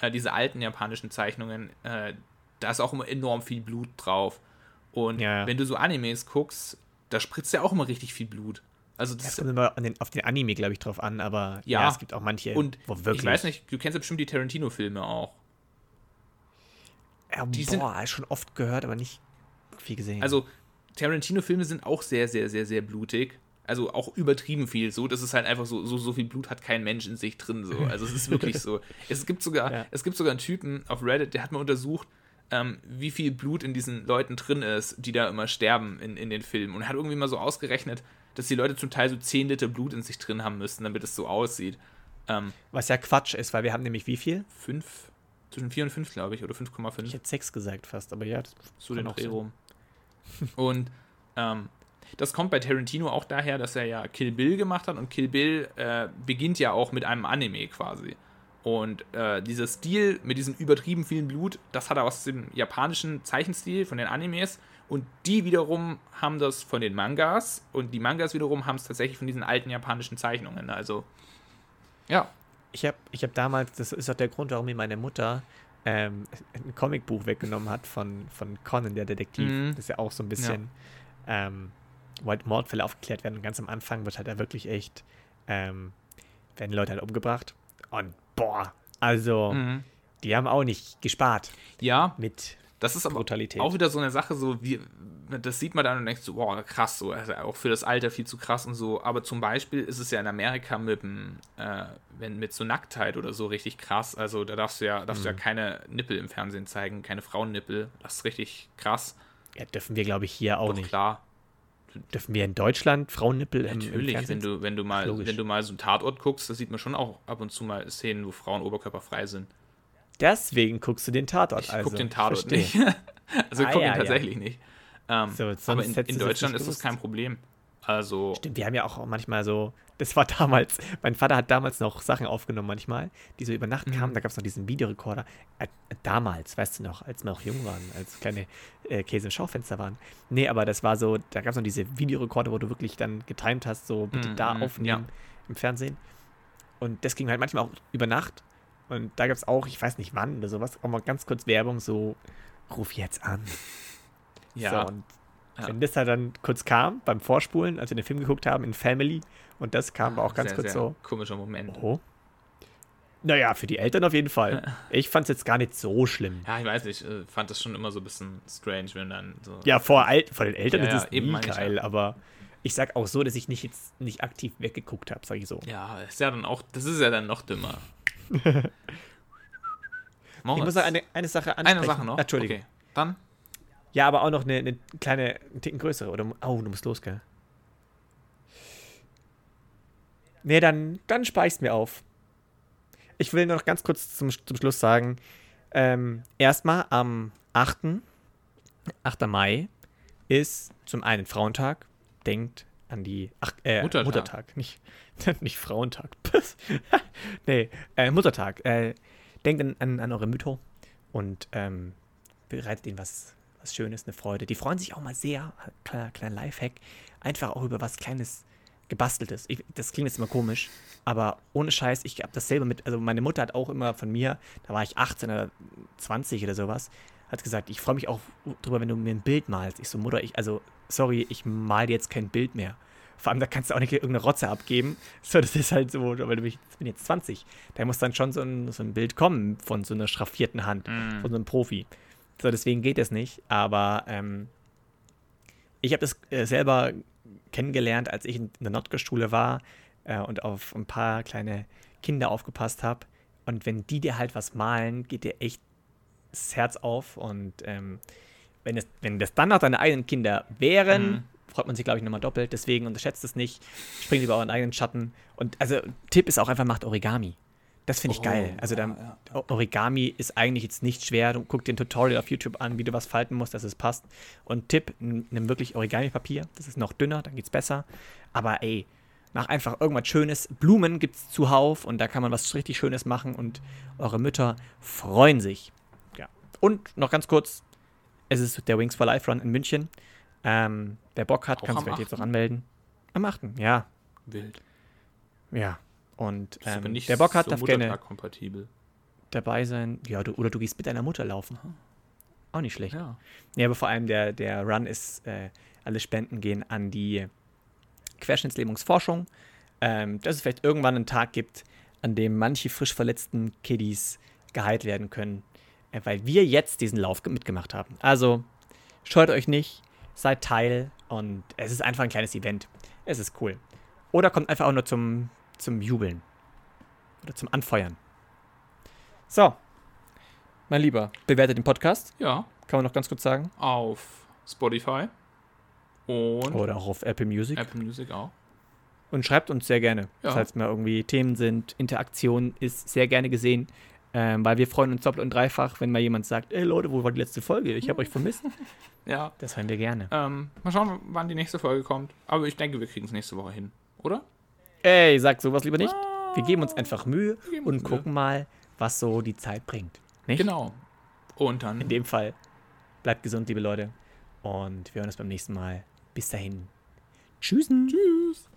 äh, diese alten japanischen Zeichnungen, äh, da ist auch immer enorm viel Blut drauf. Und wenn du so Animes guckst, da spritzt ja auch immer richtig viel Blut. Also das, das kommt immer den, auf den Anime, glaube ich, drauf an, aber ja, es gibt auch manche, und wo wirklich. Ich weiß nicht, du kennst ja bestimmt die Tarantino-Filme auch. Ja, die boah, sind, schon oft gehört, aber nicht viel gesehen. Also, Tarantino-Filme sind auch sehr, sehr, sehr, sehr blutig. Also auch übertrieben viel. So, das ist halt einfach so, so, so viel Blut hat kein Mensch in sich drin. So. Also es ist wirklich so. Es gibt sogar, ja. es gibt sogar einen Typen auf Reddit, der hat mal untersucht, ähm, wie viel Blut in diesen Leuten drin ist, die da immer sterben in, in den Filmen. Und hat irgendwie mal so ausgerechnet, dass die Leute zum Teil so 10 Liter Blut in sich drin haben müssten, damit es so aussieht. Ähm, Was ja Quatsch ist, weil wir haben nämlich wie viel? fünf, zwischen 4 und 5, glaube ich, oder Ich 5,5. hätte sechs gesagt fast, aber ja. das So den Dreh rum. Und ähm, das kommt bei Tarantino auch daher, dass er ja Kill Bill gemacht hat und Kill Bill äh, beginnt ja auch mit einem Anime quasi. Und äh, dieser Stil mit diesem übertrieben vielen Blut, das hat er aus dem japanischen Zeichenstil von den Animes. Und die wiederum haben das von den Mangas. Und die Mangas wiederum haben es tatsächlich von diesen alten japanischen Zeichnungen. Also, ja. Ich habe ich hab damals, das ist auch der Grund, warum mir meine Mutter ähm, ein Comicbuch weggenommen hat von, von Conan, der Detektiv. Mhm. Das ist ja auch so ein bisschen, ähm, wo halt Mordfälle aufgeklärt werden. Und ganz am Anfang wird halt da wirklich echt, ähm, werden Leute halt umgebracht. Und boah, also, Mhm. die haben auch nicht gespart Ja, mit Das ist aber Brutalität. auch wieder so eine Sache, so wie, das sieht man dann und denkt so, boah, krass, so, also auch für das Alter viel zu krass und so. Aber zum Beispiel ist es ja in Amerika mit dem, äh, wenn mit so Nacktheit oder so richtig krass. Also da darfst du ja, darfst du Mhm. ja keine Nippel im Fernsehen zeigen, keine Frauennippel. Das ist richtig krass. ja, dürfen wir, glaube ich, hier auch Doch nicht. klar. Dürfen wir in Deutschland Frauennippel im, im Natürlich, Fernsehen? wenn du, wenn du mal, Logisch. wenn du mal so einen Tatort guckst, da sieht man schon auch ab und zu mal Szenen, wo Frauen oberkörperfrei sind. Deswegen guckst du den Tatort. Ich also. guck den Tatort Verstehe. nicht. also ich Ah, gucke ja, ihn ja. tatsächlich nicht. Ähm, So, aber in, in Deutschland ist das kein Problem. Also, Stimmt, wir haben ja auch manchmal so, das war damals, mein Vater hat damals noch Sachen aufgenommen manchmal, die so über Nacht Mhm. kamen, da gab es noch diesen Videorekorder. Äh, damals, weißt du noch, als wir noch jung waren, als kleine äh, Käse im Schaufenster waren. Nee, aber das war so, da gab es noch diese Videorekorder, wo du wirklich dann getimt hast, so bitte Mhm, da mhm, aufnehmen im Fernsehen. Und das ging halt manchmal auch über Nacht. Und da gab es auch, ich weiß nicht wann oder sowas, auch mal ganz kurz Werbung, so, ruf jetzt an. ja. So, und Ja. wenn das halt dann kurz kam, beim Vorspulen, als wir den Film geguckt haben, in Family, und das kam, war auch ganz sehr, kurz sehr so, Komischer Moment. oh. Naja, für die Eltern auf jeden Fall. Ich fand es jetzt gar nicht so schlimm. Ja, ich weiß nicht, äh, fand das schon immer so ein bisschen strange, wenn dann so. Ja, vor, Al vor den Eltern Ja, ist ja, es eben nie meine ich geil, aber ich sag auch so, dass ich nicht jetzt nicht aktiv weggeguckt habe, sag ich so. Ja, ist ja dann auch, das ist ja dann noch dümmer. Ich muss noch eine, eine Sache ansprechen. eine Sache noch. Entschuldige. Okay. Dann, Ja, aber auch noch eine, eine kleine, einen Ticken größere. Oder, oh, du musst los, gell? Nee, dann, dann spare ich es mir auf. Ich will nur noch ganz kurz zum, zum Schluss sagen, ähm, erstmal am 8. 8. Mai ist zum einen Frauentag. Denkt an die ach, äh, Muttertag. Muttertag. Nicht, nicht Frauentag. nee, äh, Muttertag. Äh, denkt an, an, an eure Mütter und ähm, bereitet ihnen was, was Schönes, eine Freude. Die freuen sich auch mal sehr, kleiner, kleiner Lifehack, einfach auch über was Kleines gebasteltes. Ich, das klingt jetzt immer komisch, aber ohne Scheiß, ich habe das selber mit, also meine Mutter hat auch immer von mir, da war ich 18 oder 20 oder sowas, hat gesagt, ich freue mich auch drüber, wenn du mir ein Bild malst. Ich so, Mutter, ich, also, sorry, ich mal dir jetzt kein Bild mehr. Vor allem, da kannst du auch nicht irgendeine Rotze abgeben. So, das ist halt so, weil du bist, ich bin jetzt 20. Da muss dann schon so ein, so ein Bild kommen von so einer schraffierten Hand, Mm. von so einem Profi. So, deswegen geht es nicht. Aber ähm, ich habe das äh, selber kennengelernt, als ich in der Nordgeschule war äh, und auf ein paar kleine Kinder aufgepasst habe. Und wenn die dir halt was malen, geht dir echt das Herz auf. Und ähm, wenn, es, wenn das dann noch deine eigenen Kinder wären, Mhm. freut man sich, glaube ich, nochmal doppelt. Deswegen unterschätzt es nicht. Springt über euren eigenen Schatten. Und also, Tipp ist auch einfach, macht Origami. Das finde ich Oh, geil. Also, ja, ja, Origami ist eigentlich jetzt nicht schwer. Du guck dir ein Tutorial auf YouTube an, wie du was falten musst, dass es passt. Und Tipp, nimm wirklich Origami-Papier. Das ist noch dünner, dann geht's besser. Aber ey, mach einfach irgendwas Schönes. Blumen gibt's zuhauf und da kann man was richtig Schönes machen und eure Mütter freuen sich. Und noch ganz kurz, es ist der Wings for Life Run in München. Ähm, wer Bock hat, Auch kann sich vielleicht jetzt 8.? auch anmelden. Am 8. Ja, wild. ja. Und ähm, wer Bock hat, so darf gerne Muttertag-kompatibel. dabei sein. Ja, du, oder du gehst mit deiner Mutter laufen. Auch nicht schlecht. Ja. Ja, aber vor allem der, der Run ist, äh, alle Spenden gehen an die Querschnittslähmungsforschung. Ähm, dass es vielleicht irgendwann einen Tag gibt, an dem manche frisch verletzten Kiddies geheilt werden können, weil wir jetzt diesen Lauf ge- mitgemacht haben. Also scheut euch nicht, seid Teil und es ist einfach ein kleines Event. Es ist cool. Oder kommt einfach auch nur zum, zum Jubeln oder zum Anfeuern. So, mein Lieber, bewertet den Podcast. ja, Kann man noch ganz kurz sagen. auf Spotify und Oder auch auf Apple Music. Apple Music auch. Und schreibt uns sehr gerne, Ja. falls mal irgendwie Themen sind. Interaktion ist sehr gerne gesehen, ähm, weil wir freuen uns doppelt und dreifach, wenn mal jemand sagt, ey Leute, wo war die letzte Folge? Ich habe euch vermisst. Ja. Das hören wir gerne. Ähm, mal schauen, wann die nächste Folge kommt. Aber ich denke, wir kriegen es nächste Woche hin, oder? Ey, sag sowas lieber nicht. Wir geben uns einfach Mühe und uns Mühe. gucken mal, was so die Zeit bringt. Nicht? Genau. Und dann In dem Fall, bleibt gesund, liebe Leute. Und wir hören uns beim nächsten Mal. Bis dahin. Tschüss. Tschüss.